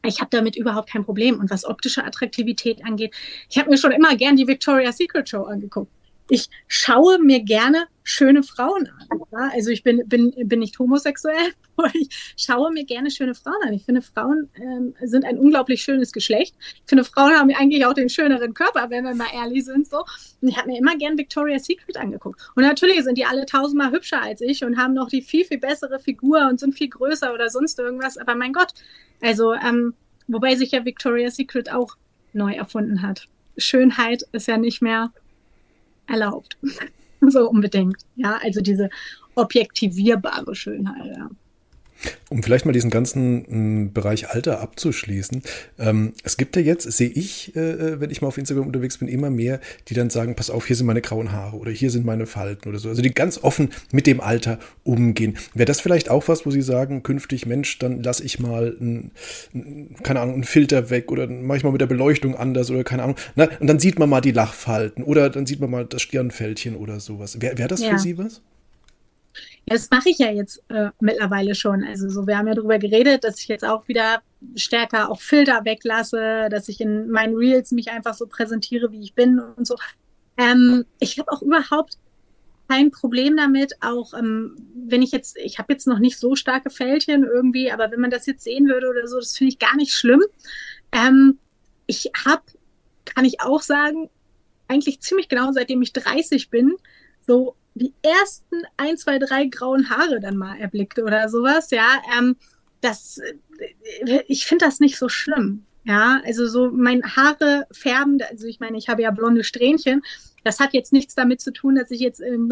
ich habe damit überhaupt kein Problem. Und was optische Attraktivität angeht, ich habe mir schon immer gern die Victoria's Secret Show angeguckt. Ich schaue mir gerne schöne Frauen an. Ja? Also ich bin, bin, bin nicht homosexuell, ich schaue mir gerne schöne Frauen an. Ich finde, Frauen ähm, sind ein unglaublich schönes Geschlecht. Ich finde, Frauen haben eigentlich auch den schöneren Körper, wenn wir mal ehrlich sind. So. Und ich habe mir immer gern Victoria's Secret angeguckt. Und natürlich sind die alle tausendmal hübscher als ich und haben noch die viel, viel bessere Figur und sind viel größer oder sonst irgendwas. Aber mein Gott, also, ähm, wobei sich ja Victoria's Secret auch neu erfunden hat. Schönheit ist ja nicht mehr erlaubt. so unbedingt. Ja, also diese objektivierbare Schönheit, ja. Um vielleicht mal diesen ganzen m, Bereich Alter abzuschließen. Ähm, es gibt ja jetzt, sehe ich, äh, äh, wenn ich mal auf Instagram unterwegs bin, immer mehr, die dann sagen, pass auf, hier sind meine grauen Haare oder hier sind meine Falten oder so. Also die ganz offen mit dem Alter umgehen. Wäre das vielleicht auch was, wo Sie sagen, künftig, Mensch, dann lasse ich mal, ein, ein, keine Ahnung, einen Filter weg oder mache ich mal mit der Beleuchtung anders oder keine Ahnung. Na, und dann sieht man mal die Lachfalten oder dann sieht man mal das Stirnfältchen oder sowas. Wäre wär das ja. für Sie was? Ja, das mache ich ja jetzt äh, mittlerweile schon. Also so, wir haben ja darüber geredet, dass ich jetzt auch wieder stärker auch Filter weglasse, dass ich in meinen Reels mich einfach so präsentiere, wie ich bin und so. Ähm, ich habe auch überhaupt kein Problem damit, auch ähm, wenn ich jetzt, ich habe jetzt noch nicht so starke Fältchen irgendwie, aber wenn man das jetzt sehen würde oder so, das finde ich gar nicht schlimm. Ähm, ich habe, kann ich auch sagen, eigentlich ziemlich genau seitdem ich 30 bin, so die ersten ein, zwei, drei grauen Haare dann mal erblickte oder sowas, ja, ähm, das, äh, ich finde das nicht so schlimm. Ja, also so mein Haare färben, also ich meine, ich habe ja blonde Strähnchen. Das hat jetzt nichts damit zu tun, dass ich jetzt ähm,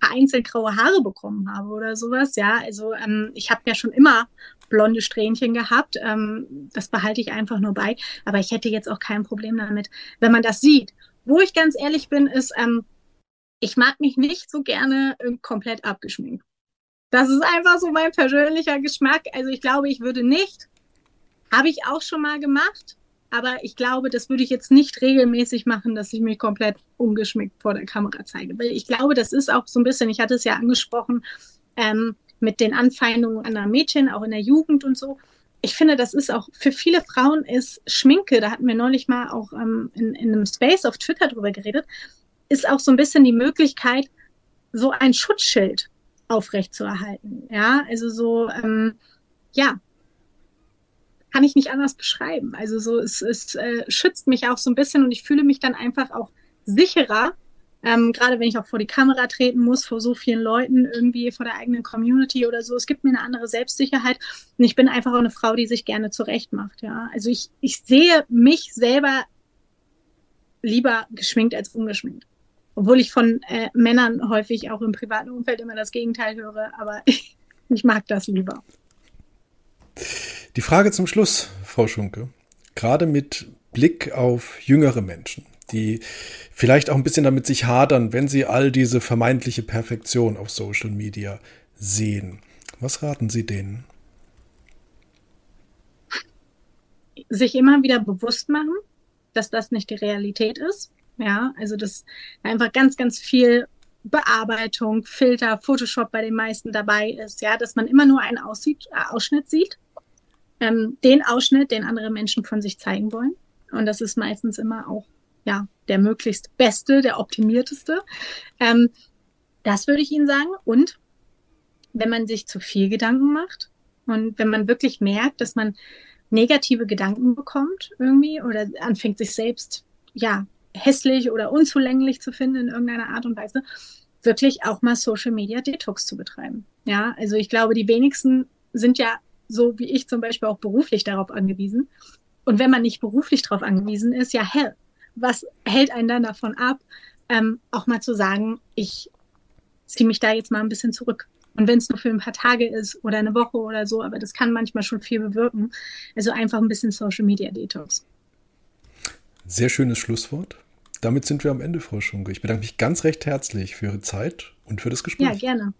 vereinzelt graue Haare bekommen habe oder sowas. Ja, also ähm, ich habe ja schon immer blonde Strähnchen gehabt. Ähm, das behalte ich einfach nur bei. Aber ich hätte jetzt auch kein Problem damit, wenn man das sieht. Wo ich ganz ehrlich bin, ist, ähm, ich mag mich nicht so gerne äh, komplett abgeschminkt. Das ist einfach so mein persönlicher Geschmack. Also ich glaube, ich würde nicht, habe ich auch schon mal gemacht, aber ich glaube, das würde ich jetzt nicht regelmäßig machen, dass ich mich komplett ungeschminkt vor der Kamera zeige. Weil ich glaube, das ist auch so ein bisschen, ich hatte es ja angesprochen, ähm, mit den Anfeindungen anderer Mädchen, auch in der Jugend und so. Ich finde, das ist auch für viele Frauen ist Schminke, da hatten wir neulich mal auch ähm, in, in einem Space auf Twitter drüber geredet, ist auch so ein bisschen die Möglichkeit, so ein Schutzschild aufrechtzuerhalten. Ja, also so, ähm, ja, kann ich nicht anders beschreiben. Also so, es, es äh, schützt mich auch so ein bisschen und ich fühle mich dann einfach auch sicherer, Ähm, Gerade wenn ich auch vor die Kamera treten muss, vor so vielen Leuten, irgendwie vor der eigenen Community oder so. Es gibt mir eine andere Selbstsicherheit. Und ich bin einfach auch eine Frau, die sich gerne zurecht macht. Ja, also ich, ich sehe mich selber lieber geschminkt als ungeschminkt. Obwohl ich von äh, Männern häufig auch im privaten Umfeld immer das Gegenteil höre, aber ich, ich mag das lieber. Die Frage zum Schluss, Frau Schunke, gerade mit Blick auf jüngere Menschen, die vielleicht auch ein bisschen damit sich hadern, wenn sie all diese vermeintliche Perfektion auf Social Media sehen. Was raten Sie denen? Sich immer wieder bewusst machen, dass das nicht die Realität ist. Ja, also dass einfach ganz, ganz viel Bearbeitung, Filter, Photoshop bei den meisten dabei ist. Ja, dass man immer nur einen Aussieht, äh, Ausschnitt sieht. Ähm, den Ausschnitt, den andere Menschen von sich zeigen wollen. Und das ist meistens immer auch ja der möglichst beste, der optimierteste. Ähm, das würde ich Ihnen sagen. Und wenn man sich zu viel Gedanken macht und wenn man wirklich merkt, dass man negative Gedanken bekommt irgendwie oder anfängt sich selbst ja hässlich oder unzulänglich zu finden in irgendeiner Art und Weise, wirklich auch mal Social Media Detox zu betreiben. Ja, also ich glaube, die wenigsten sind ja so wie ich zum Beispiel auch beruflich darauf angewiesen. Und wenn man nicht beruflich darauf angewiesen ist, ja hell, was hält einen dann davon ab, ähm, auch mal zu sagen, ich ziehe mich da jetzt mal ein bisschen zurück. Und wenn es nur für ein paar Tage ist oder eine Woche oder so, aber das kann manchmal schon viel bewirken. Also einfach ein bisschen Social Media Detox. Sehr schönes Schlusswort. Damit sind wir am Ende, Frau Schunke. Ich bedanke mich ganz recht herzlich für Ihre Zeit und für das Gespräch. Ja, gerne.